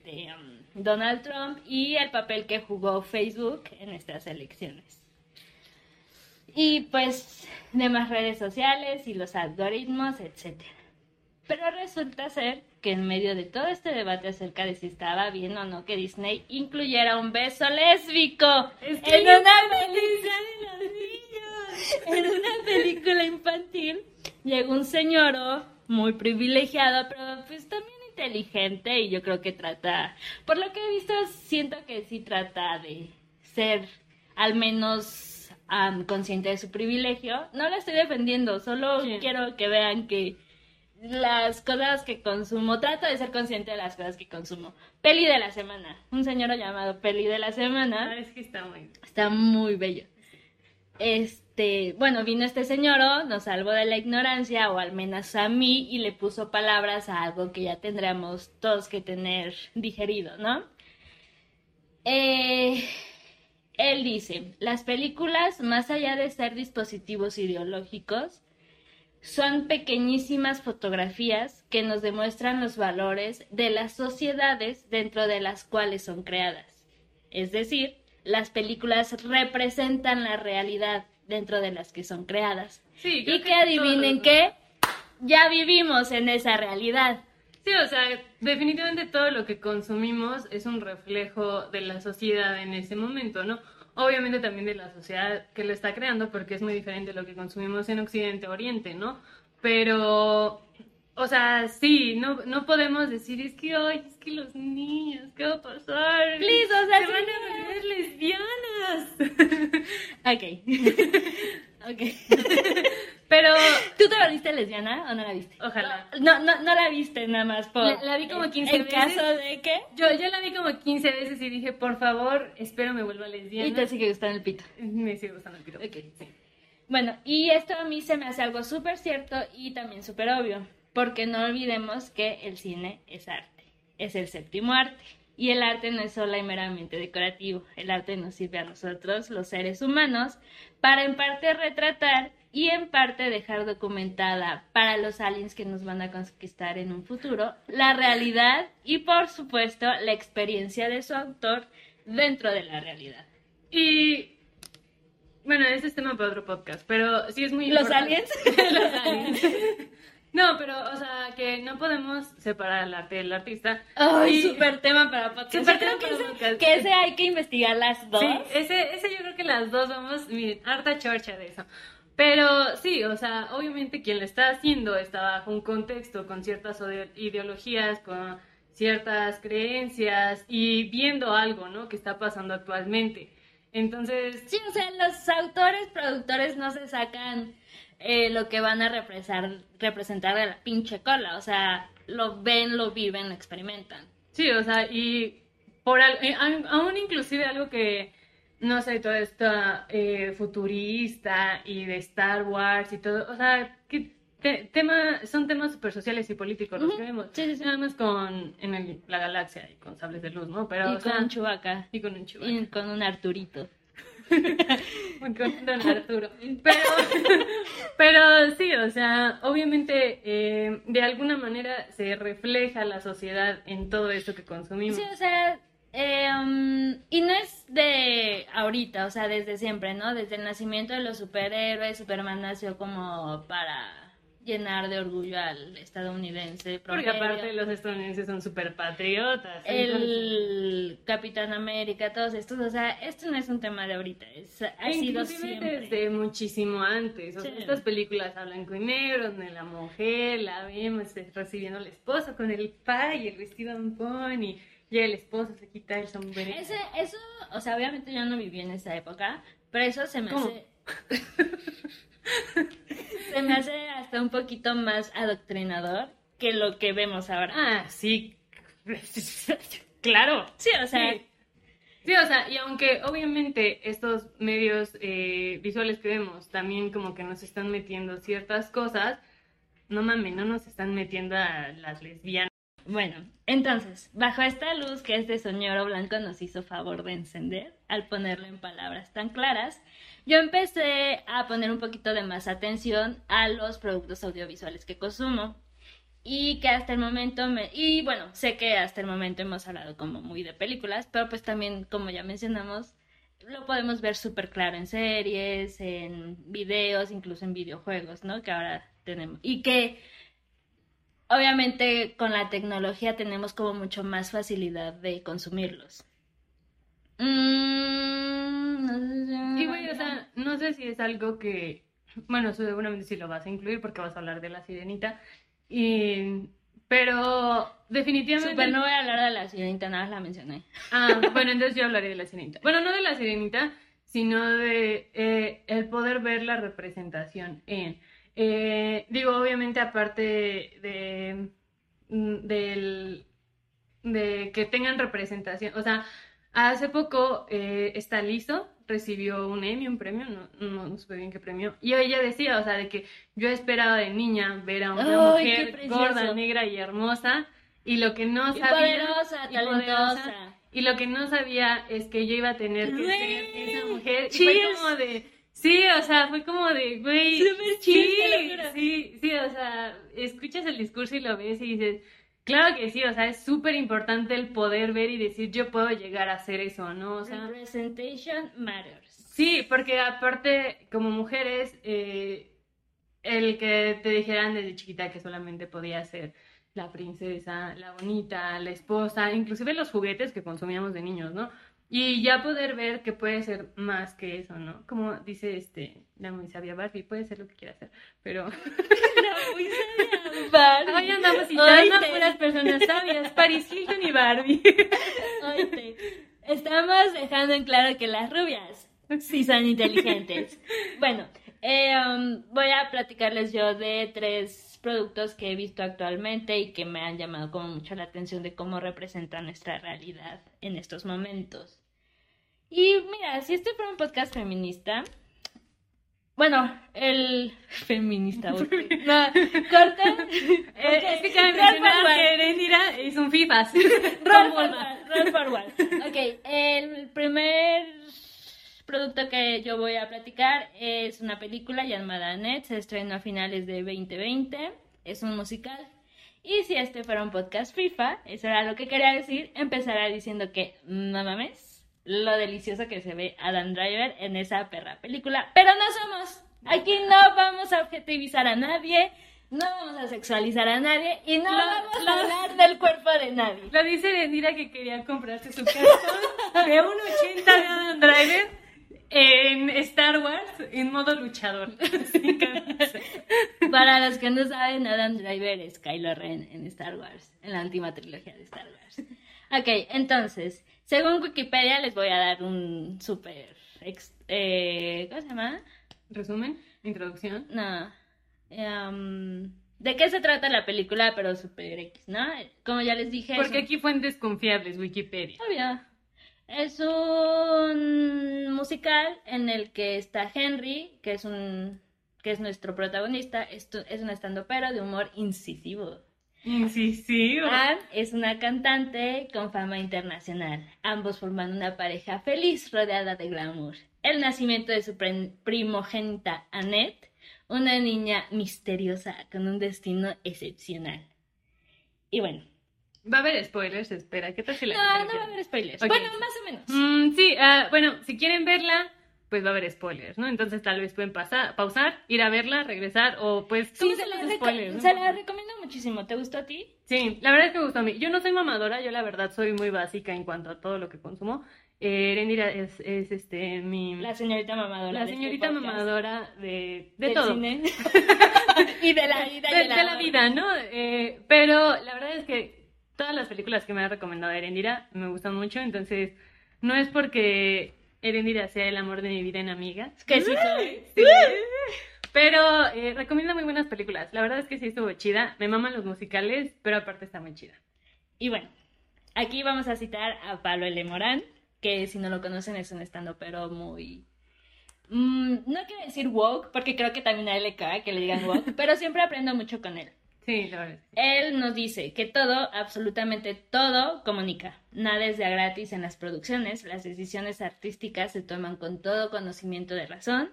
este, um, Donald Trump y el papel que jugó Facebook en estas elecciones. Y pues demás redes sociales y los algoritmos, etc. Pero resulta ser que en medio de todo este debate acerca de si estaba bien o no que Disney incluyera un beso lésbico Es que en una película de los niños. en una película infantil llegó un señor muy privilegiado, pero pues también inteligente y yo creo que trata, por lo que he visto, siento que sí trata de ser al menos am, consciente de su privilegio. No la estoy defendiendo, solo Sí. quiero que vean que las cosas que consumo, trato de ser consciente de las cosas que consumo. Peli de la semana, un señor llamado Peli de la semana. Ah, es que está muy. Está muy bello. Este, bueno, vino este señor, oh, nos salvó de la ignorancia, o al menos a mí, y le puso palabras a algo que ya tendríamos todos que tener digerido, ¿no? Eh, él dice, las películas, más allá de ser dispositivos ideológicos, son pequeñísimas fotografías que nos demuestran los valores de las sociedades dentro de las cuales son creadas. Es decir, las películas representan la realidad dentro de las que son creadas. Sí, Y que adivinen todos, ¿no? qué, ya vivimos en esa realidad. Sí, o sea, definitivamente todo lo que consumimos es un reflejo de la sociedad en ese momento, ¿no? Obviamente también de la sociedad que lo está creando, porque es muy diferente lo que consumimos en Occidente, Oriente, ¿no? Pero, o sea, sí, no, no podemos decir, es que, ay, es que los niños, ¿qué va a pasar? Please, o sea, Se van a volver lesbianas. Ok. ok. Pero, ¿Tú te volviste lesbiana o no la viste? ojalá. No, no, no la viste nada más por... La- la vi como 15 ¿En veces. caso de qué? Yo, yo la vi como 15 veces y dije, por favor, espero me vuelva lesbiana. Y te sigue gustando el pito. Me sigue gustando el pito. Ok, sí. Bueno, y esto a mí se me hace algo súper cierto y también súper obvio, porque no olvidemos que el cine es arte, es el séptimo arte. Y el arte no es solo y meramente decorativo, el arte nos sirve a nosotros, los seres humanos, para en parte retratar y en parte dejar documentada para los aliens que nos van a conquistar en un futuro la realidad y por supuesto la experiencia de su autor dentro de la realidad. Y bueno, ese es tema para otro podcast, pero sí es muy ¿Los importante. aliens? Los aliens. No, pero, o sea, que no podemos separar el arte del artista. Ay, súper tema para podcast. Súper tema que para ese- podcast. Que ese hay que investigar las dos. Sí, ese, ese yo creo que las dos vamos, miren, harta chorcha de eso. Pero sí, o sea, obviamente quien lo está haciendo está bajo un contexto con ciertas ideologías, con ciertas creencias y viendo algo, ¿no? Que está pasando actualmente. Entonces, Sí, o sea, los autores, productores no se sacan eh, lo que van a representar, representar de la pinche cola. O sea, lo ven, lo viven, lo experimentan. Sí, o sea, y por al- eh, aún inclusive algo que, no sé, todo esto eh, futurista y de Star Wars y todo, o sea, te- tema, son temas super sociales y políticos los que vemos. sí, sí, sí. Nada más con en el- la galaxia y con sables de luz, ¿no? Pero, y o con sea, un Chewbacca. y con un Chewbacca. Y con un Arturito. con Don Arturo. Pero, pero sí, o sea, obviamente eh, de alguna manera se refleja la sociedad en todo esto que consumimos. Sí, o sea, eh, um, y no es de ahorita, o sea, desde siempre, ¿no? Desde el nacimiento de los superhéroes, Superman nació como para llenar de orgullo al estadounidense. Porque aparte los estadounidenses son súper patriotas. entonces- el Capitán América, todos estos, o sea, esto no es un tema de ahorita, es, ha sido siempre. desde muchísimo antes. O sea, Sí. estas películas a blanco y negro, donde la mujer la vemos eh, recibiendo al esposo con el pa y el vestido en pony. Y el esposo se quita el sombrero. Ese, eso, o sea, obviamente yo no viví en esa época, pero eso se me ¿Cómo? hace... se me hace hasta un poquito más adoctrinador que lo que vemos ahora. Ah, sí, claro. Sí, o sea, Sí. Sí, o sea, y aunque obviamente estos medios eh, visuales que vemos también como que nos están metiendo ciertas cosas, no mames, no nos están metiendo a las lesbianas. Bueno, entonces, bajo esta luz que este señor blanco nos hizo favor de encender, al ponerlo en palabras tan claras, yo empecé a poner un poquito de más atención a los productos audiovisuales que consumo. Y que hasta el momento me... Y bueno, sé que hasta el momento hemos hablado como muy de películas, pero pues también, como ya mencionamos, lo podemos ver súper claro en series, en videos, incluso en videojuegos, ¿no? Que ahora tenemos. Y que obviamente con la tecnología tenemos como mucho más facilidad de consumirlos. Mm, no sé si- Y güey, o sea, no sé si es algo que, bueno, seguramente sí lo vas a incluir porque vas a hablar de la sirenita, y, pero definitivamente... Súper, no voy a hablar de la sirenita, nada más la mencioné. Ah, bueno, entonces yo hablaré de la sirenita. Bueno, no de la sirenita, sino de eh, el poder ver la representación en. eh, digo, obviamente, aparte de, mm, del, de que tengan representación. O sea, hace poco eh, esta Lizo recibió un Emmy, un premio, no, no, no supe bien qué premio. Y ella decía, o sea, de que yo esperaba de niña ver a una mujer gorda, negra y hermosa. Y lo que no Y sabía. poderosa, y talentosa. poderosa. Y lo que no sabía es que yo iba a tener que Güey, ser esa mujer. Y fue como de. Sí, o sea, fue como de, güey. Súper sí, sí, sí, o sea, escuchas el discurso y lo ves y dices, claro que sí, o sea, es súper importante el poder ver y decir, yo puedo llegar a hacer eso, ¿no? O sea, Representation matters. Sí, porque aparte, como mujeres, eh, el que te dijeran desde chiquita que solamente podía ser la princesa, la bonita, la esposa, inclusive los juguetes que consumíamos de niños, ¿no? Y ya poder ver que puede ser más que eso, ¿no? Como dice este, la muy sabia Barbie, puede ser lo que quiera hacer, pero La muy sabia Barbie. hoy andamos citando a puras personas sabias, Paris Hilton y Barbie. Estamos dejando en claro que las rubias sí son inteligentes. Bueno, eh, um, voy a platicarles yo de tres productos que he visto actualmente y que me han llamado como mucho la atención de cómo representan nuestra realidad en estos momentos. Y mira, si este fuera un podcast feminista, bueno, el feminista, no, corta. Eh, es que cabe Roll mencionar forward. que Erendira es un FIFAs. Roll forward, roll forward. Ok, el primer producto que yo voy a platicar es una película llamada Annette, se estrenó a finales de 2020, es un musical. Y si este fuera un podcast FIFA, eso era lo que quería decir, empezará diciendo que, no mames, lo delicioso que se ve Adam Driver en esa perra película. Pero no somos, aquí no vamos a objetivizar a nadie, no vamos a sexualizar a nadie y no Lo- vamos lo- a hablar del cuerpo de nadie. Lo dice Erendira que quería comprarse su cartón de un 80 de Adam Driver en Star Wars en modo luchador. Para los que no saben, Adam Driver es Kylo Ren en Star Wars, en la última trilogía de Star Wars. Ok, entonces, según Wikipedia les voy a dar un súper... eh, ¿Cómo se llama? Resumen, introducción. No. em, ¿De qué se trata la película? Pero súper X, ¿no? Como ya les dije... es Porque un- aquí fuentes confiables, Wikipedia. Obvio. Es un musical en el que está Henry, que es un que es nuestro protagonista, Esto es un estandopero de humor incisivo. Incisivo. Anne es una cantante con fama internacional. Ambos forman una pareja feliz rodeada de glamour. El nacimiento de su primogénita Annette, una niña misteriosa con un destino excepcional. Y bueno, Va a haber spoilers, espera. ¿Qué tal si la no, no va a haber spoilers. Bueno, más o menos. Mm, sí, ah, bueno, si quieren verla, pues va a haber spoilers, ¿no? Entonces tal vez pueden pasar, pausar, ir a verla, regresar o pues Sí, se la, los reco- spoilers, ¿no? se la recomiendo muchísimo. ¿Te gustó a ti? Sí, la verdad es que me gustó a mí. Yo no soy mamadora, yo la verdad soy muy básica en cuanto a todo lo que consumo. Eh, Erendira es, es este mi La señorita mamadora. la este señorita mamadora de, de todo. cine. y de la vida. y de, el de la vida, ¿no? Eh, pero la verdad es que todas las películas que me ha recomendado Erendira me gustan mucho, entonces no es porque Erendira sea el amor de mi vida en amigas. Que sí soy. Sí. Pero eh, recomienda muy buenas películas. La verdad es que sí estuvo chida. Me maman los musicales, pero aparte está muy chida. Y bueno, aquí vamos a citar a Pablo L. Morán, que si no lo conocen es un estando pero muy... mm, no quiero decir woke, porque creo que también a él le cae que le digan woke, pero siempre aprendo mucho con él. Él nos dice que todo, absolutamente todo, comunica. Nada es de gratis en las producciones. Las decisiones artísticas se toman con todo conocimiento de razón.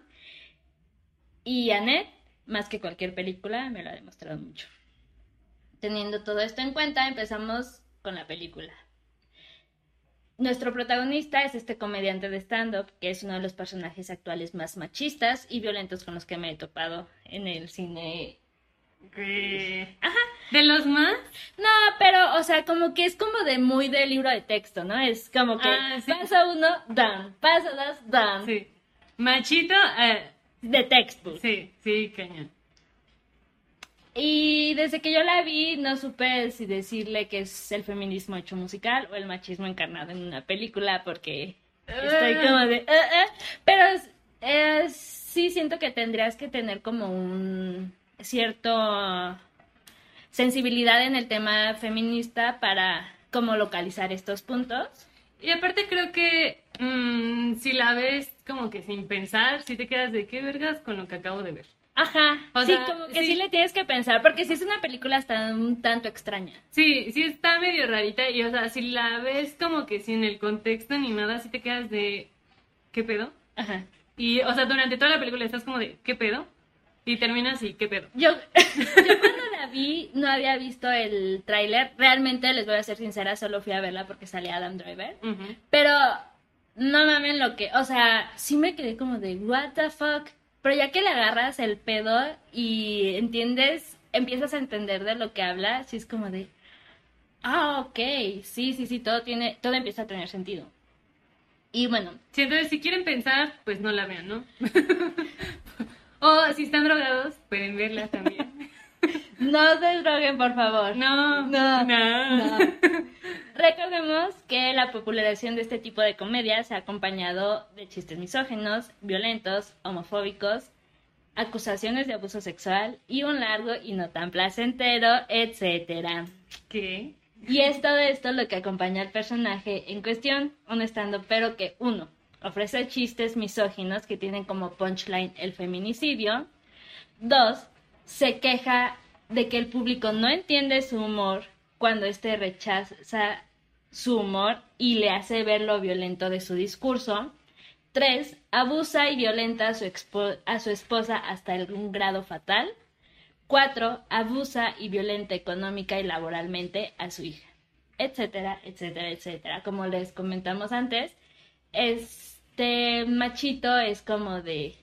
Y Annette, más que cualquier película, me lo ha demostrado mucho. Teniendo todo esto en cuenta, empezamos con la película. Nuestro protagonista es este comediante de stand-up, que es uno de los personajes actuales más machistas y violentos con los que me he topado en el cine Ajá. ¿De los más? No, pero, o sea, como que es como de muy de libro de texto, ¿no? Es como que Ah, sí. paso uno, dan, paso dos, dan. Sí. Machito, eh, De textbook. sí, sí, cañón. Y desde que yo la vi, no supe si decirle que es el feminismo hecho musical o el machismo encarnado en una película, porque estoy Ah. como de. "Eh, eh". Pero eh, sí siento que tendrías que tener como un cierto sensibilidad en el tema feminista para como localizar estos puntos. Y aparte creo que mm, si la ves como que sin pensar, si te quedas de qué vergas con lo que acabo de ver. Ajá, O sí, sea, como que sí. sí. le tienes que pensar, porque si es una película hasta un tanto extraña. Sí, sí está medio rarita y o sea, si la ves como que sin el contexto ni nada, si te quedas de ¿qué pedo? Ajá. Y o sea, durante toda la película estás como de ¿qué pedo? Y terminas y ¿qué pedo? Yo, yo cuando la vi no había visto el tráiler. Realmente, les voy a ser sincera, solo fui a verla porque salía Adam Driver. Ujú. Pero no mamen lo que... O sea, sí me quedé como de, what the fuck. Pero ya que le agarras el pedo y entiendes, empiezas a entender de lo que habla, sí es como de... Ah, ok, sí, sí, sí, todo tiene, todo empieza a tener sentido. Y bueno, Sí, entonces si quieren pensar, pues no la vean, ¿no? o si están drogados, pueden verla también. no se droguen, por favor. No, No, no. no. Recordemos que la popularización de este tipo de comedia se ha acompañado de chistes misógenos, violentos, homofóbicos, acusaciones de abuso sexual y un largo y no tan placentero, etcétera. ¿Qué? Y es todo esto lo que acompaña al personaje en cuestión, un estando pero que uno ofrece chistes misóginos que tienen como punchline el feminicidio. Dos, se queja de que el público no entiende su humor cuando éste rechaza su humor y le hace ver lo violento de su discurso. Tres, abusa y violenta a su, esposa hasta un grado fatal. Cuatro, abusa y violenta económica y laboralmente a su hija, etcétera, etcétera, etcétera. Como les comentamos antes, este machito es como de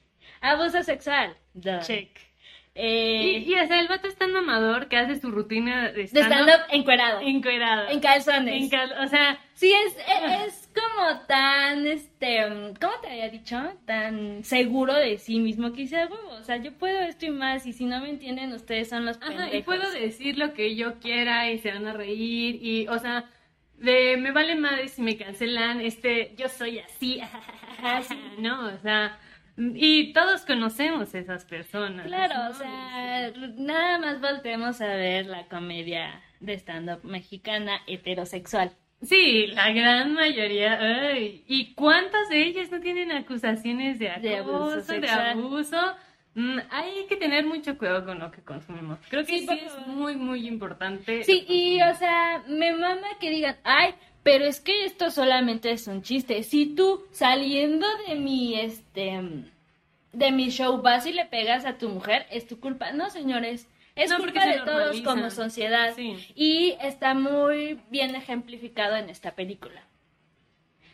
abuso sexual. duh. Check. Eh, Y, y o sea, el vato es tan mamador que hace su rutina de stand-up stand-up encuerado, encuerado. en calzones. En cal- o sea, Sí, es, es, es como tan, este, ¿cómo te había dicho? Tan seguro de sí mismo que dice, "Ah, huevo, o sea, yo puedo esto y más, y si no me entienden, ustedes son los pendejos. ajá, y puedo decir lo que yo quiera y se van a reír y, o sea, de me vale madre si me cancelan, este, yo soy así, ¿no? O sea, y todos conocemos esas personas. Claro, ¿no? o sea, nada más volteemos a ver la comedia de stand-up mexicana heterosexual. Sí, la gran mayoría. ay, ¿Y cuántas de ellas no tienen acusaciones de acoso, De abuso de abuso? Mm, hay que tener mucho cuidado con lo que consumimos. Creo que Sí, es muy, muy importante. Sí, y o sea, me mama que digan, ay, pero es que esto solamente es un chiste. Si tú saliendo de mi, este, de mi show vas y le pegas a tu mujer, es tu culpa. No, señores, es No, culpa de todos como sociedad. Sí. Y está muy bien ejemplificado en esta película.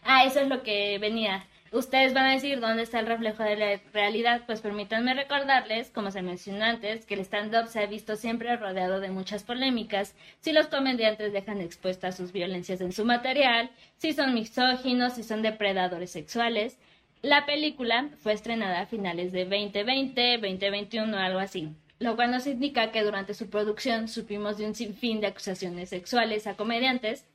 Ah, eso es lo que venía. Ustedes van a decir dónde está el reflejo de la realidad. Pues permítanme recordarles, como se mencionó antes, que el stand-up se ha visto siempre rodeado de muchas polémicas. Si los comediantes dejan expuestas sus violencias en su material, si son misóginos, si son depredadores sexuales. La película fue estrenada a finales de 2020, 2021, algo así. Lo cual nos indica que durante su producción supimos de un sinfín de acusaciones sexuales a comediantes,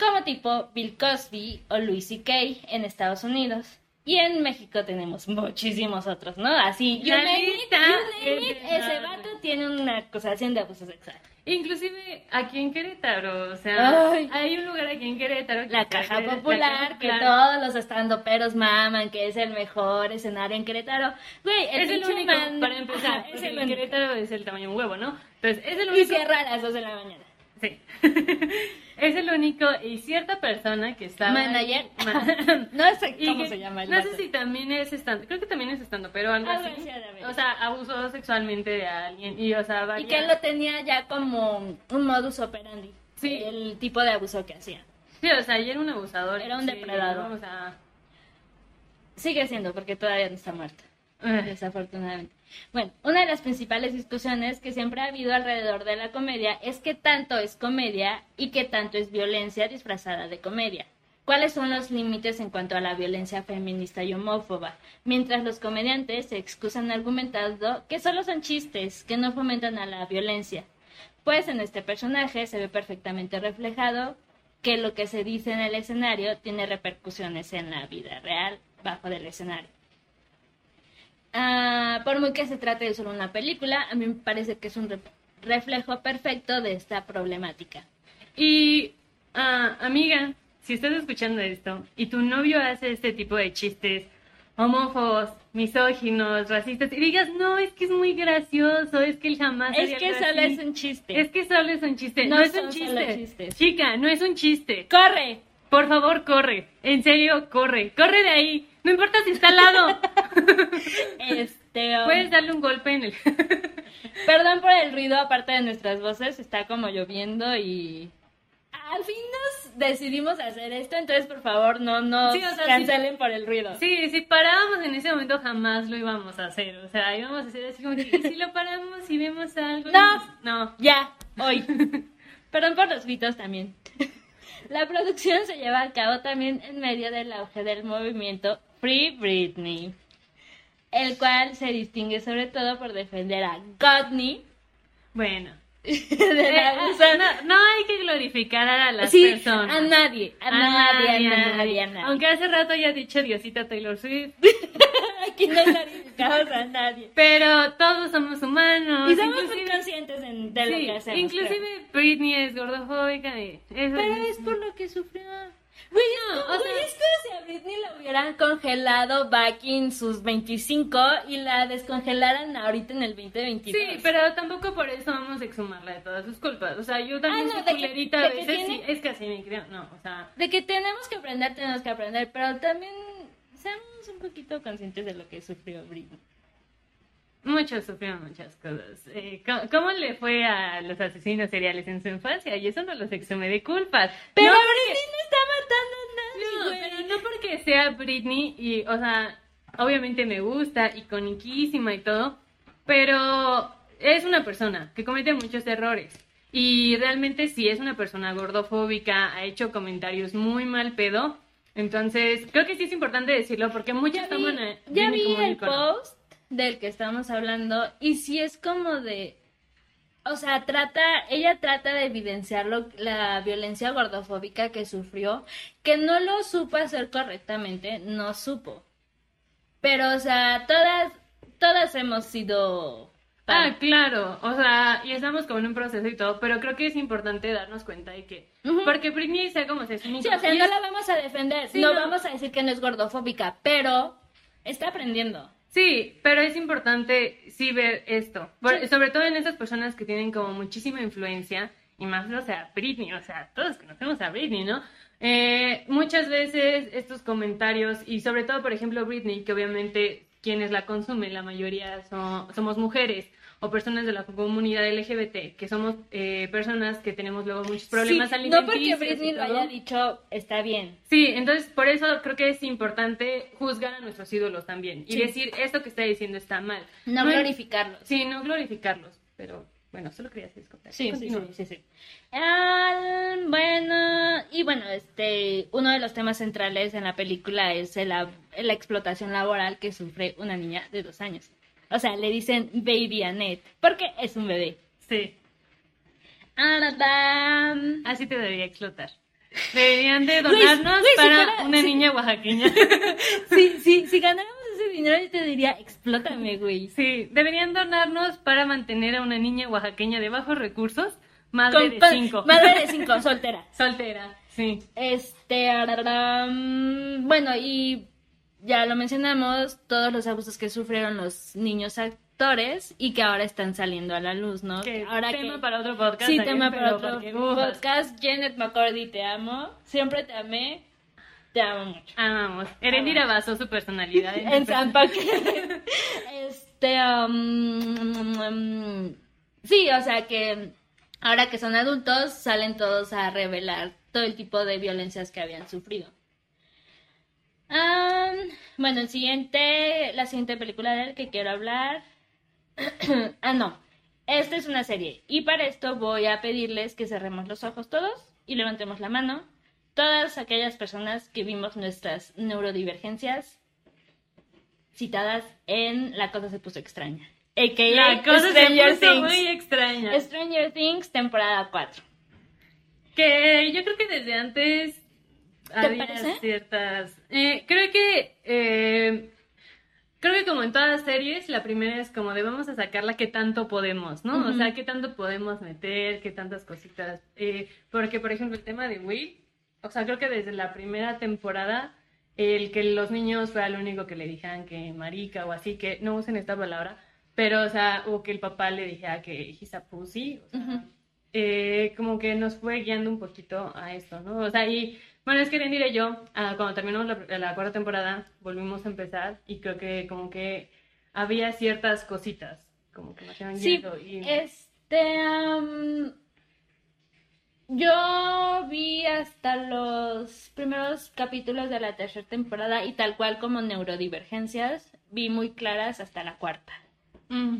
como tipo Bill Cosby o Louis C.K. en Estados Unidos. Y en México tenemos muchísimos otros, ¿no? Así, you La name it, you name it, ese vato tiene una acusación de abuso sexual. Inclusive aquí en Querétaro, o sea, Ay. hay un lugar aquí en Querétaro. que La caja la popular, Caja que Popular. todos los estandoperos maman, que es el mejor escenario en Querétaro. Güey, el Es el único, man- para empezar, es el en único. Querétaro es el tamaño de un huevo, ¿no? Entonces, es el Y único... cierra a las 2 de la mañana. Sí. es el único y cierta persona que estaba... Manager. Ma- No sé cómo que- se llama el No vato. sé si también es estando, creo que también es estando, pero algo Algo así. O sea, abusó sexualmente de alguien y, o sea, Y que él lo tenía ya como un modus operandi. Sí. El tipo de abuso que hacía. Sí, o sea, y era un abusador. Era un sí, depredador. O sea... Sigue siendo, porque todavía no está muerto. eh, desafortunadamente. Bueno, una de las principales discusiones que siempre ha habido alrededor de la comedia es qué tanto es comedia y qué tanto es violencia disfrazada de comedia. ¿Cuáles son los límites en cuanto a la violencia feminista y homófoba? Mientras los comediantes se excusan argumentando que solo son chistes, que no fomentan a la violencia. Pues en este personaje se ve perfectamente reflejado que lo que se dice en el escenario tiene repercusiones en la vida real bajo del escenario. Ah, por muy que se trate de solo una película, a mí me parece que es un re- reflejo perfecto de esta problemática. Y, ah, amiga, si estás escuchando esto y tu novio hace este tipo de chistes homófobos, misóginos, racistas, y digas, no, es que es muy gracioso, es que él jamás Es que solo así". es un chiste. Es que solo es un chiste. No No, es un chiste. chistes. Chica, no es un chiste. ¡Corre! Por favor, corre. En serio, corre. Corre de ahí. No importa si está al lado. Este, um, Puedes darle un golpe en el... perdón por el ruido, aparte de nuestras voces, está como lloviendo y... Al fin nos decidimos hacer esto, entonces por favor no nos Sí, o sea, cancelen por el ruido. Sí, si parábamos en ese momento jamás lo íbamos a hacer. O sea, íbamos a hacer así como que ¿y si lo paramos y vemos algo. No. No. Ya, hoy. Perdón por los gritos también. La producción se lleva a cabo también en medio del auge del movimiento Free Britney, el cual se distingue sobre todo por defender a Godney Bueno. Eh, ah, no, no hay que glorificar a las Sí, personas. a nadie, a, nadie, a nadie, a nadie. Aunque hace rato ya ha dicho Diosita Taylor Swift. Aquí no glorificamos a nadie. Pero todos somos humanos. Y somos muy conscientes en- de lo sí, que hacemos. inclusive Britney es gordofóbica. Y eso Pero, pero es por lo que sufrió. Güey, No, o sea- es como si a Britney la hubieran congelado back in sus 25 y la descongelaran ahorita en el 2022. Sí, pero tampoco por eso vamos a exhumarla de todas sus culpas. O sea, yo también Ah, no, soy de culerita de a veces. tiene- Sí, es que así me creo. No, o sea, De que tenemos que aprender, tenemos que aprender, pero también seamos un poquito conscientes de lo que sufrió Britney. muchos sufrieron muchas cosas. Eh, ¿cómo, cómo le fue a los asesinos seriales en su infancia? Y eso no los exhume de culpas. Pero no, Britney no está matando a nadie, No, güey. pero no porque sea Britney y, o sea, obviamente me gusta, iconiquísima y todo, pero es una persona que comete muchos errores. Y realmente si es una persona gordofóbica, ha hecho comentarios muy mal pedo. Entonces, creo que sí es importante decirlo porque muchos Ya vi, toman ya vi el post del que estamos hablando y sí es como de o sea, trata, ella trata de evidenciar lo- la violencia gordofóbica que sufrió, que no lo supo hacer correctamente, no supo. Pero, o sea, todas, todas hemos sido... Ah, claro, o sea, y estamos como en un proceso y todo, pero creo que es importante darnos cuenta de que, porque Britney sea como es un Sí, o sea, no la vamos a defender, Sí, no, no. vamos a decir que no es gordofóbica, pero está aprendiendo. Sí, pero es importante sí ver esto, Por- Sí. sobre todo en esas personas que tienen como muchísima influencia, y más, o sea, Britney, o sea, todos conocemos a Britney, ¿no? Eh, muchas veces estos comentarios, y sobre todo, por ejemplo, Britney, que obviamente quienes la consumen, la mayoría son, somos mujeres o personas de la comunidad LGBT, que somos eh, personas que tenemos luego muchos problemas Sí, no alimenticios. porque y Britney lo haya dicho, está bien. Sí, entonces por eso creo que es importante juzgar a nuestros ídolos también y Sí. decir esto que está diciendo está mal. No es- glorificarlos. Sí, no glorificarlos, pero bueno, solo quería hacer Sí, sí, sí, sí. Ah, bueno, y bueno, este, uno de los temas centrales en la película es la explotación laboral que sufre una niña de dos años. O sea, le dicen baby Annette, porque es un bebé. Sí, Aradam. así te debería explotar. Deberían de Luis, donarnos si para una si- niña oaxaqueña. Sí, sí, si ganáramos ese dinero, yo te diría, explótame, güey. Sí, deberían donarnos para mantener a una niña oaxaqueña de bajos recursos Madre de cinco. Madre de cinco, soltera. Soltera, sí. Este, um, bueno, y ya lo mencionamos, todos los abusos que sufrieron los niños actores y que ahora están saliendo a la luz, ¿no? Ahora tema que... para otro podcast. Sí, tema para otro podcast. Janet McCordy, te amo. Siempre te amé. Te amo mucho. Amamos. Erendira basó su personalidad en, En San Paquete. Este, um, um, sí, o sea que ahora que son adultos salen todos a revelar todo el tipo de violencias que habían sufrido. Um, bueno, el siguiente, la siguiente película del que quiero hablar. ah, no. Esta es una serie. Y para esto voy a pedirles que cerremos los ojos todos y levantemos la mano. Todas aquellas personas que vimos nuestras neurodivergencias citadas en La cosa se puso extraña. AKA La cosa se puso Things. muy extraña. Stranger Things, temporada 4. Que yo creo que desde antes había parece? ciertas. eh, creo que. eh, creo que como en todas las series, la primera es como de vamos a sacarla que tanto podemos, ¿no? O sea, qué tanto podemos meter, qué tantas cositas. eh, porque, por ejemplo, el tema de Will, o sea, creo que desde la primera temporada, el que los niños fuera lo único que le dijeran que marica o así, que no usen esta palabra, pero, o sea, o que el papá le dijera que he's a pussy, o sea. Eh, como que nos fue guiando un poquito a esto, ¿no? O sea, y bueno, es que Rendira y yo, ah, cuando terminamos la, la cuarta temporada, volvimos a empezar y creo que como que había ciertas cositas, como que nos iban Sí, guiando y... este. yo vi hasta los primeros capítulos de la tercera temporada y tal cual como neurodivergencias, vi muy claras hasta la cuarta. Mm.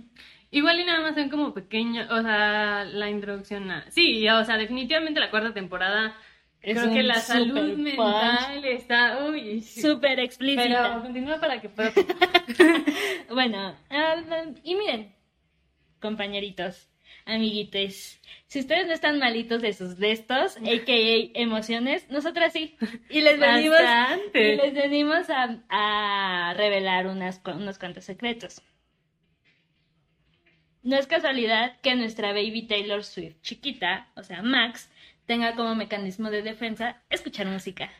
Igual y nada más son como pequeño, o sea, la introducción a... Sí, o sea, definitivamente la cuarta temporada, Es creo que la salud mental está... Uy. Súper Pero explícita. continúa para que pueda... Bueno, ah, y miren, compañeritos, amiguites, si ustedes no están malitos de sus destos, a.k.a. emociones, nosotras sí. Y les venimos, y les venimos a, a revelar unas, unos cuantos secretos. No es casualidad que nuestra baby Taylor Swift chiquita, o sea, Max, tenga como mecanismo de defensa escuchar música.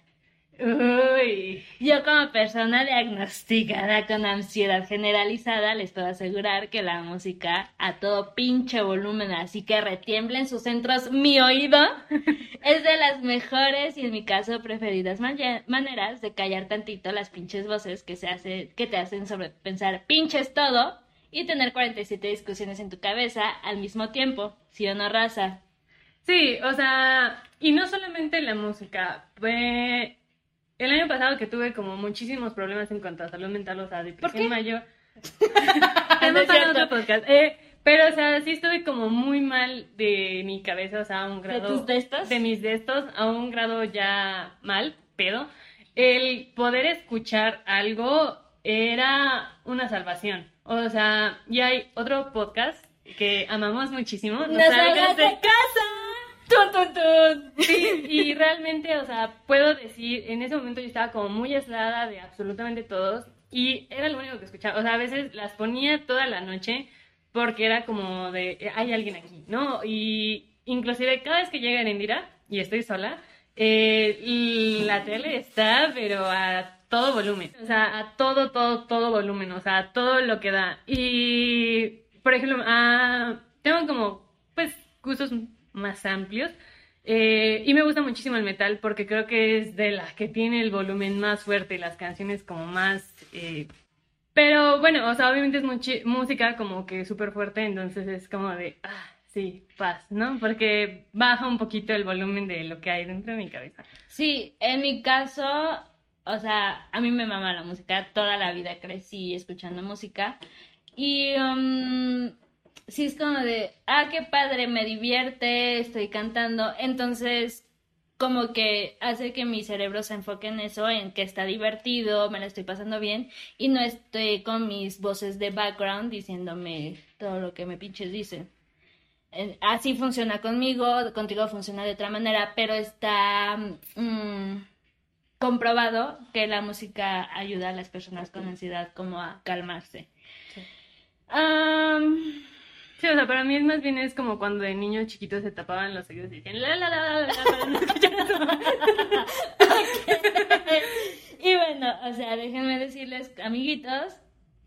Uy. Yo como persona diagnosticada con ansiedad generalizada les puedo asegurar que la música a todo pinche volumen, así que retiemblen sus centros mi oído, es de las mejores y en mi caso preferidas maneras de callar tantito las pinches voces que, se hace, que te hacen sobrepensar pinches todo y tener 47 discusiones en tu cabeza al mismo tiempo, ¿sí o no, raza? Sí, o sea, y no solamente la música, el año pasado que tuve como muchísimos problemas en cuanto a salud mental, o sea, depresión mayor. Para otro podcast. Eh, pero, o sea, sí estuve como muy mal de mi cabeza, o sea, a un ¿De grado... tus destos? de mis destos, a un grado ya mal, pedo. El poder escuchar algo era una salvación. O sea, y hay otro podcast que amamos muchísimo. ¡No salgas de casa! ¡Tun, tun, tun! Sí, y realmente, o sea, puedo decir, en ese momento yo estaba como muy aislada de absolutamente todos y era lo único que escuchaba. O sea, a veces las ponía toda la noche porque era como de, hay alguien aquí, ¿no? Y inclusive cada vez que llega Erendira y estoy sola, eh, la tele está, pero a todo volumen. O sea, a todo, todo, todo volumen. O sea, a todo lo que da. Y, por ejemplo, ah, tengo como, pues, gustos más amplios. Eh, y me gusta muchísimo el metal porque creo que es de las que tiene el volumen más fuerte y las canciones como más... eh, pero bueno, o sea, obviamente es música como que súper fuerte, entonces es como de, ah, sí, paz, ¿no? Porque baja un poquito el volumen de lo que hay dentro de mi cabeza. Sí, en mi caso, o sea, a mí me mama la música, toda la vida crecí escuchando música y um, sí es como de, ah, qué padre, me divierte, estoy cantando, entonces como que hace que mi cerebro se enfoque en eso, en que está divertido, me la estoy pasando bien y no estoy con mis voces de background diciéndome todo lo que me pinches dicen. Así funciona conmigo, contigo funciona de otra manera, pero está mm, comprobado que la música ayuda a las personas con ansiedad como a calmarse. Sí. Am, Sí, o sea, para mí es más bien es como cuando de niños chiquitos se tapaban los oídos y decían la la la la la para no escuchar. Y bueno, o sea, déjenme decirles, amiguitos,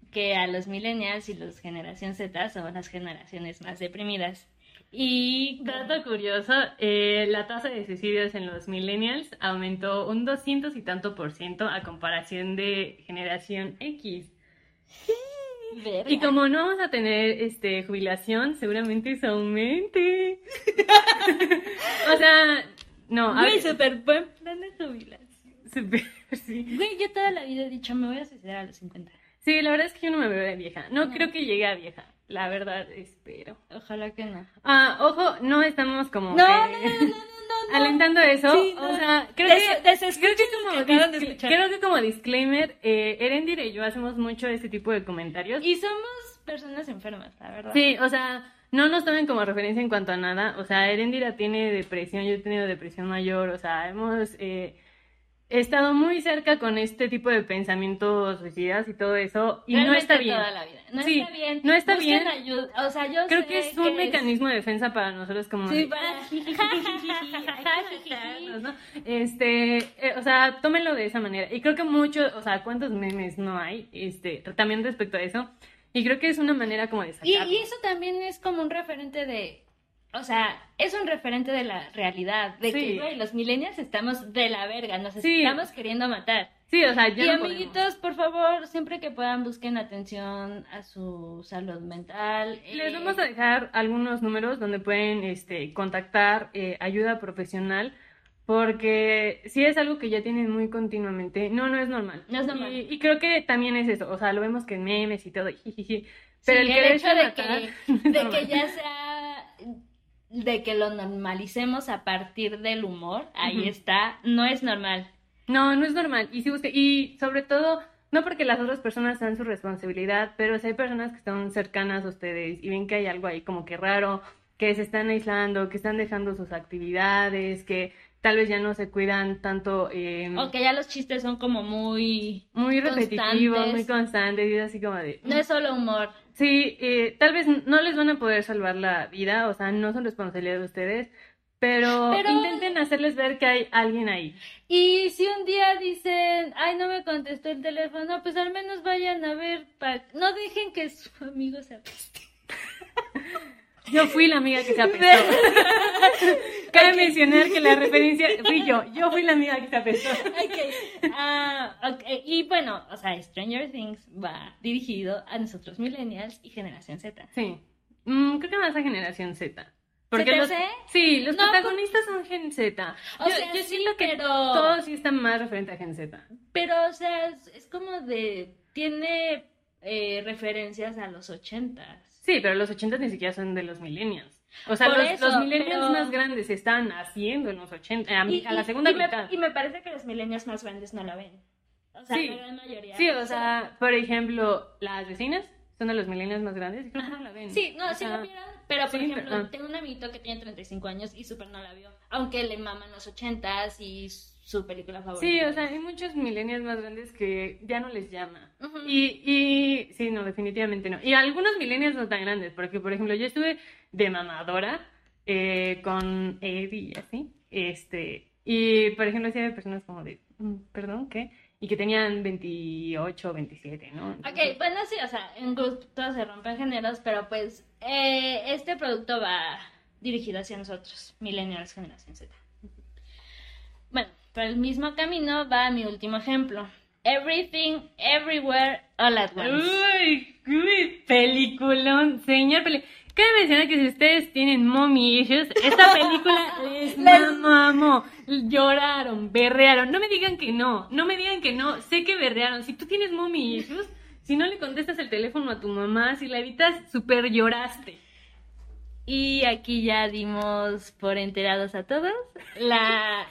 que a los millennials y los generación Z son las generaciones más deprimidas. Y Dato curioso, eh, la tasa de suicidios en los millennials aumentó un 200 y tanto por ciento a comparación de generación X. Y como no vamos a tener este jubilación, seguramente eso aumente. o sea, no, a ver, súper buen plan de jubilación. súper, sí. Güey, yo toda la vida he dicho, me voy a suicidar a los 50. Sí, la verdad es que yo no me veo de vieja. No, No. creo que llegue a vieja. La verdad, espero. Ojalá que no. Ah, ojo, no estamos como No, que no, no, no, alentando eso. Sí, no. O sea, creo Des- que, desescuchen creo que como, que de creo que como disclaimer, eh, Erendir y yo hacemos mucho ese tipo de comentarios. Y somos personas enfermas, la verdad. Sí, o sea, no nos tomen como referencia en cuanto a nada. O sea, Erendira tiene depresión, yo he tenido depresión mayor. O sea, hemos eh, estado muy cerca con este tipo de pensamientos suicidas y todo eso. Y no está bien. toda la vida. No Sí, está bien. no está bien. ayuda. O sea, yo Creo que es un mecanismo de defensa para nosotros como... Sí, de- para... ¿no? Este, eh, o sea, tómenlo de esa manera. Y creo que muchos, o sea, ¿cuántos memes no hay? Este, también respecto a eso. Y creo que es una manera como de Y, sacarlo. y eso también es como un referente de. O sea, es un referente de la realidad. De Sí. que, güey, los millennials estamos de la verga. Nos Sí. estamos queriendo matar. Sí, o sea, ya y no podemos. amiguitos, por favor, siempre que puedan, busquen atención a su salud mental. Les eh, vamos a dejar algunos números donde pueden este, contactar eh, ayuda profesional, porque si es algo que ya tienen muy continuamente, no, no es normal. No es normal. Y, y creo que también es eso, o sea, lo vemos que en memes y todo, pero sí, el, el, hecho de matar que, no de que ya sea. De que lo normalicemos a partir del humor, ahí está, no es normal. No, no es normal. Y si y sobre todo, no porque las otras personas sean su responsabilidad, pero si hay personas que están cercanas a ustedes y ven que hay algo ahí como que raro, que se están aislando, que están dejando sus actividades, que tal vez ya no se cuidan tanto, eh, O que ya los chistes son como muy. muy repetitivos, constantes. muy constantes, y así como de... No es solo humor. Sí, eh, tal vez no les van a poder salvar la vida, o sea, no son responsabilidad de ustedes, pero, Pero- intenten hacerles ver que hay alguien ahí. Y si un día dicen, ay, no me contestó el teléfono, pues al menos vayan a ver, pa- no dejen que su amigo se apeste. Yo fui la amiga que se apestó. Cabe mencionar que la referencia fui yo. Yo fui la amiga que se apestó. Ok, ah, ok, y bueno, o sea, Stranger Things va dirigido a nosotros millennials y generación Z. Sí. Mm, creo que más a generación Z. Porque los, ¿ZC? sí, los No, protagonistas son Gen Z. O yo, sea, yo sí, siento que pero- todo sí está más referente a Gen Z. Pero, o sea, es, es como de, tiene eh, referencias a los ochentas. Sí, pero los 80 ni siquiera son de los millennials. O sea, los, eso, los millennials pero- más grandes están haciendo en los 80, a, Y- a la y- segunda y me, mitad. y me parece que los millennials más grandes no la ven. O sea, Sí. la gran mayoría. Sí, o sea, por ejemplo, las vecinas son de los millennials más grandes y creo que no la ven. Sí, no, O sí sea, lo vieron, pero por sí, ejemplo, pero- ah. tengo un amiguito que tiene 35 años y súper no la vio, aunque le maman los 80s y su película favorita. Sí, o sea, hay muchos millennials más grandes que ya no les llama. Y, y sí, no, definitivamente no. Y algunos millennials no tan grandes, porque por ejemplo, yo estuve de mamadora eh, con Eddie y así, este, y por ejemplo, sí había personas como de, "Mm, perdón, ¿qué? Y que tenían 28 o 27, ¿no? Ok, Entonces, bueno, sí, o sea, en gusto se rompen géneros, pero pues eh, este producto va dirigido hacia nosotros, Millennials Generación Z. Bueno, por el mismo camino va mi último ejemplo. Everything, Everywhere, All at Once. Uy, uy, peliculón, señor peli. Cabe mencionar que si ustedes tienen mommy issues, esta película les mamó. Lloraron, berrearon. No me digan que no, no me digan que no. Sé que berrearon. Si tú tienes mommy issues, si no le contestas el teléfono a tu mamá, si la evitas, super lloraste. Y aquí ya dimos por enterados a todos la,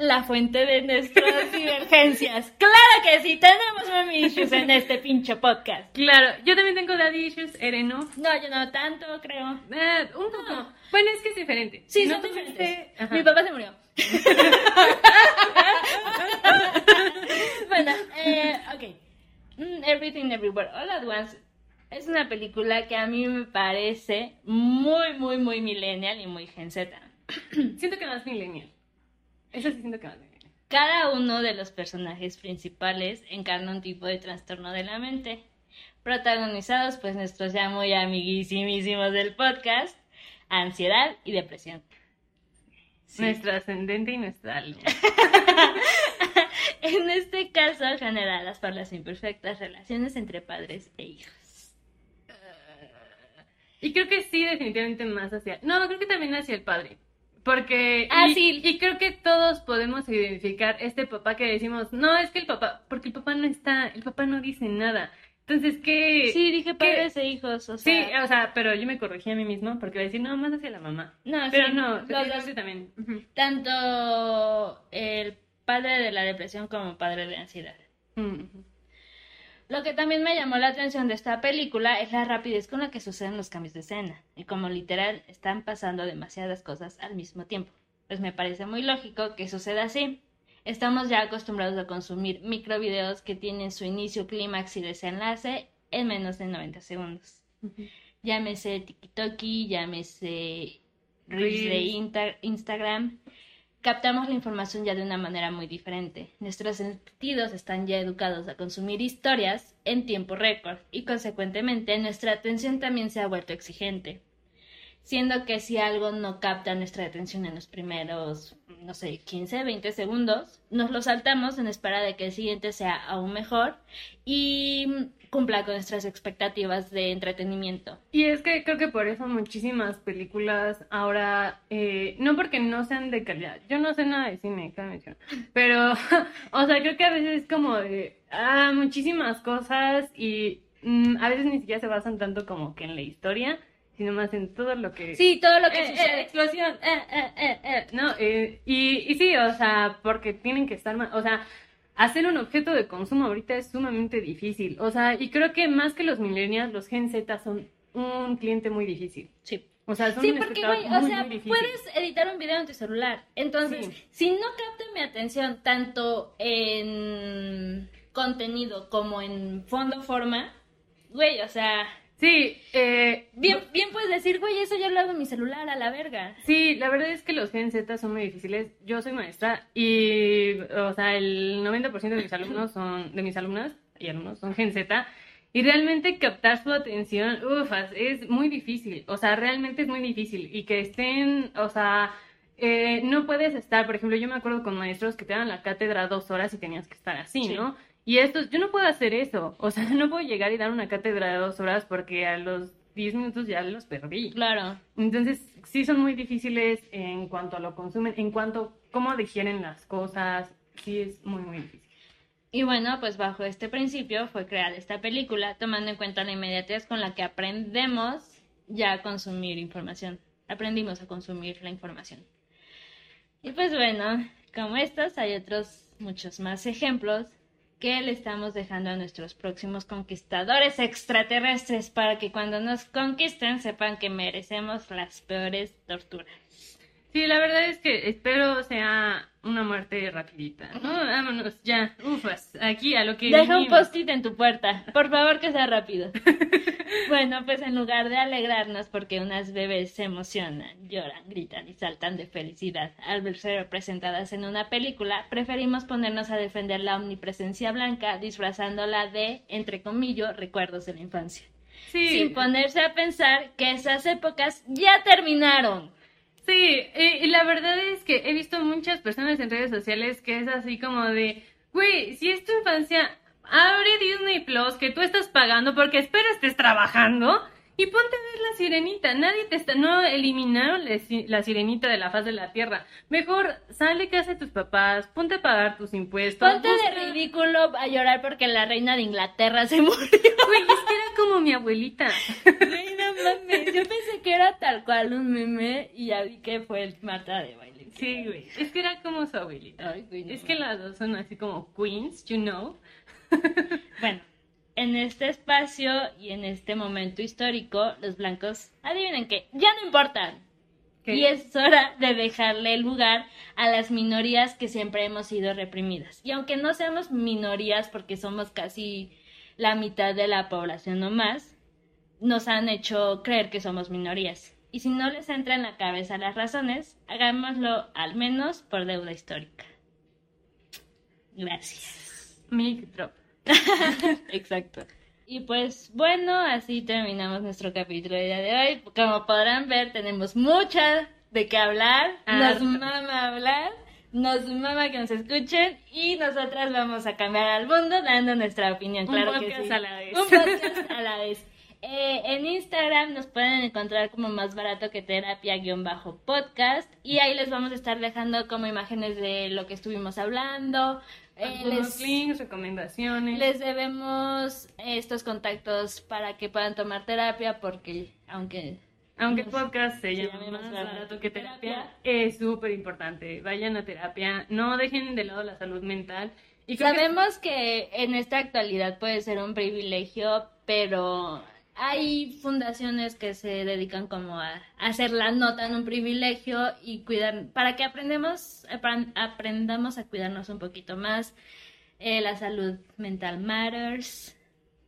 la fuente de nuestras divergencias. Claro que sí, tenemos mommy issues en este pinche podcast. Claro, yo también tengo daddy issues, Eren, ¿no? No, yo no tanto, creo. Eh, un poco. Bueno, es que es diferente. Sí, No son tuviste- diferentes. Ajá. Mi papá se murió. bueno, eh, ok. Mm, Everything Everywhere All at Once es una película que a mí me parece muy, muy, muy millennial y muy gen Z. Siento que más millennial. Eso sí siento que millennial. Cada uno de los personajes principales encarna un tipo de trastorno de la mente, protagonizados pues nuestros ya muy amiguísimos del podcast, ansiedad y depresión. Sí. Nuestra ascendente y nuestra alma. en este caso, generadas por las imperfectas relaciones entre padres e hijos. Y creo que sí, definitivamente más hacia... No, creo que también hacia el padre. Porque... Ah, y, sí. Y creo que todos podemos identificar este papá que decimos, no, es que el papá, porque el papá no está, el papá no dice nada. Entonces, ¿qué...? Sí, dije ¿qué? padres e hijos, o sea... Sí, o sea, pero yo me corregí a mí mismo porque iba a decir, no, más hacia la mamá. No, Pero sí, no, los dos. también. Tanto el padre de la depresión como padre de ansiedad. Ujú. Lo que también me llamó la atención de esta película es la rapidez con la que suceden los cambios de escena y como literal están pasando demasiadas cosas al mismo tiempo. Pues me parece muy lógico que suceda así. Estamos ya acostumbrados a consumir microvideos que tienen su inicio, clímax y desenlace en menos de 90 segundos. Ujú. Llámese TikToki, llámese Reels de. Insta- Instagram. Captamos la información ya de una manera muy diferente. Nuestros sentidos están ya educados a consumir historias en tiempo récord y consecuentemente nuestra atención también se ha vuelto exigente. Siendo que si algo no capta nuestra atención en los primeros, no sé, 15, 20 segundos, nos lo saltamos en espera de que el siguiente sea aún mejor y cumpla con nuestras expectativas de entretenimiento. Y es que creo que por eso muchísimas películas ahora, eh, no porque no sean de calidad, yo no sé nada de cine, pero, o sea, creo que a veces es como de, ah, muchísimas cosas y mm, a veces ni siquiera se basan tanto como que en la historia, sino más en todo lo que... Sí, todo lo que Eh, sucede. eh, explosión, eh, eh, eh, eh, no, y, y sí, o sea, porque tienen que estar más, o sea, hacer un objeto de consumo ahorita es sumamente difícil, o sea, y creo que más que los millennials, los Gen Z son un cliente muy difícil, Sí. o sea, son Sí, un porque, güey, o sea, puedes editar un video en tu celular. Entonces, Sí. si no capta mi atención tanto en contenido como en fondo forma, güey, o sea, Sí, eh, bien, bien puedes decir, güey, eso ya lo hago en mi celular, a la verga. Sí, la verdad es que los Gen Z son muy difíciles. Yo soy maestra y, o sea, el 90% de mis alumnos son, de mis alumnas y alumnos son Gen Z. Y realmente captar su atención, ufas, es muy difícil. O sea, realmente es muy difícil. Y que estén, o sea, eh, no puedes estar, por ejemplo, yo me acuerdo con maestros que te daban la cátedra dos horas y tenías que estar así, Sí. ¿no? Y estos, yo no puedo hacer eso. O sea, no puedo llegar y dar una cátedra de dos horas porque a los 10 minutos ya los perdí. Claro. Entonces, sí son muy difíciles en cuanto a lo consumen, en cuanto a cómo digieren las cosas, sí es muy, muy difícil. Y bueno, pues bajo este principio fue creada esta película, tomando en cuenta la inmediatez con la que aprendemos ya a consumir información. Aprendimos a consumir la información. Y pues bueno, como estos, hay otros muchos más ejemplos que le estamos dejando a nuestros próximos conquistadores extraterrestres para que cuando nos conquisten sepan que merecemos las peores torturas. Sí, la verdad es que espero sea una muerte rapidita, ¿no? Vámonos, ya, ufas, aquí a lo que Deja un post-it en tu puerta. Por favor, que sea rápido. bueno, pues en lugar de alegrarnos porque unas bebés se emocionan, lloran, gritan y saltan de felicidad al verse representadas en una película, preferimos ponernos a defender la omnipresencia blanca disfrazándola de, entre comillas, recuerdos de la infancia. Sí, Sin ponerse a pensar que esas épocas ya terminaron. Sí, y la verdad es que he visto muchas personas en redes sociales que es así como de, güey, si es tu infancia, abre Disney Plus que tú estás pagando porque espero estés trabajando y ponte a ver la sirenita. Nadie te está, no eliminaron la, si- la sirenita de la faz de la tierra. Mejor sale casa de tus papás, ponte a pagar tus impuestos. Ponte de ridículo a llorar porque la reina de Inglaterra se murió. Güey, es que era como mi abuelita. No mames. Yo pensé que era tal cual un meme y ya vi que fue el Marta de baile. Sí, güey, es que era como su abuelita. Ay, güey, no Es que las dos son así como queens, you know. Bueno, en este espacio y en este momento histórico, los blancos, adivinen qué, ya no importan. ¿Qué? Y es hora de dejarle lugar a las minorías que siempre hemos sido reprimidas. Y aunque no seamos minorías porque somos casi la mitad de la población o más, nos han hecho creer que somos minorías. Y si no les entra en la cabeza las razones, hagámoslo al menos por deuda histórica. Gracias. Mic drop. Exacto. Y pues bueno, así terminamos nuestro capítulo del día de hoy. Como podrán ver, tenemos mucha de qué hablar. Nos Harto. mama hablar. Nos mama que nos escuchen. Y nosotras vamos a cambiar al mundo dando nuestra opinión. Un claro que podcast sí. a la vez. Un podcast a la vez. Eh, en Instagram nos pueden encontrar como más barato que terapia guion bajo podcast y ahí les vamos a estar dejando como imágenes de lo que estuvimos hablando. Eh, Algunos les- links, recomendaciones. les debemos estos contactos para que puedan tomar terapia porque aunque Aunque el podcast se llame más más barato que terapia, es súper importante. Vayan a terapia, no dejen de lado la salud mental. Y que- sabemos que en esta actualidad puede ser un privilegio, pero hay fundaciones que se dedican como a hacer la nota en un privilegio y cuidar para que aprendemos apren- aprendamos a cuidarnos un poquito más. Eh, la salud mental matters.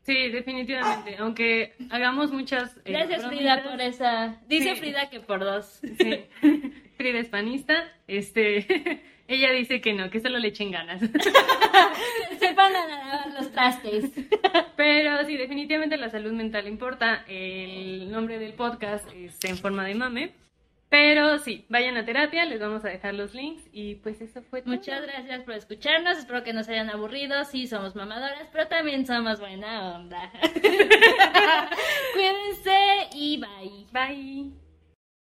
Sí, definitivamente. Aunque hagamos muchas. eh, Gracias bromitas, Frida por esa. Dice Sí. Frida que por dos. Sí. Frida es panista. Este, ella dice que no, que solo le echen ganas. Sepan a lavar los trastes. Pero sí, definitivamente la salud mental importa. El nombre del podcast es En forma de mame. Pero sí, vayan a terapia, les vamos a dejar los links y pues eso fue todo. Muchas gracias por escucharnos. Espero que no se hayan aburrido. Sí, somos mamadoras, pero también somos buena onda. Cuídense y bye. Bye.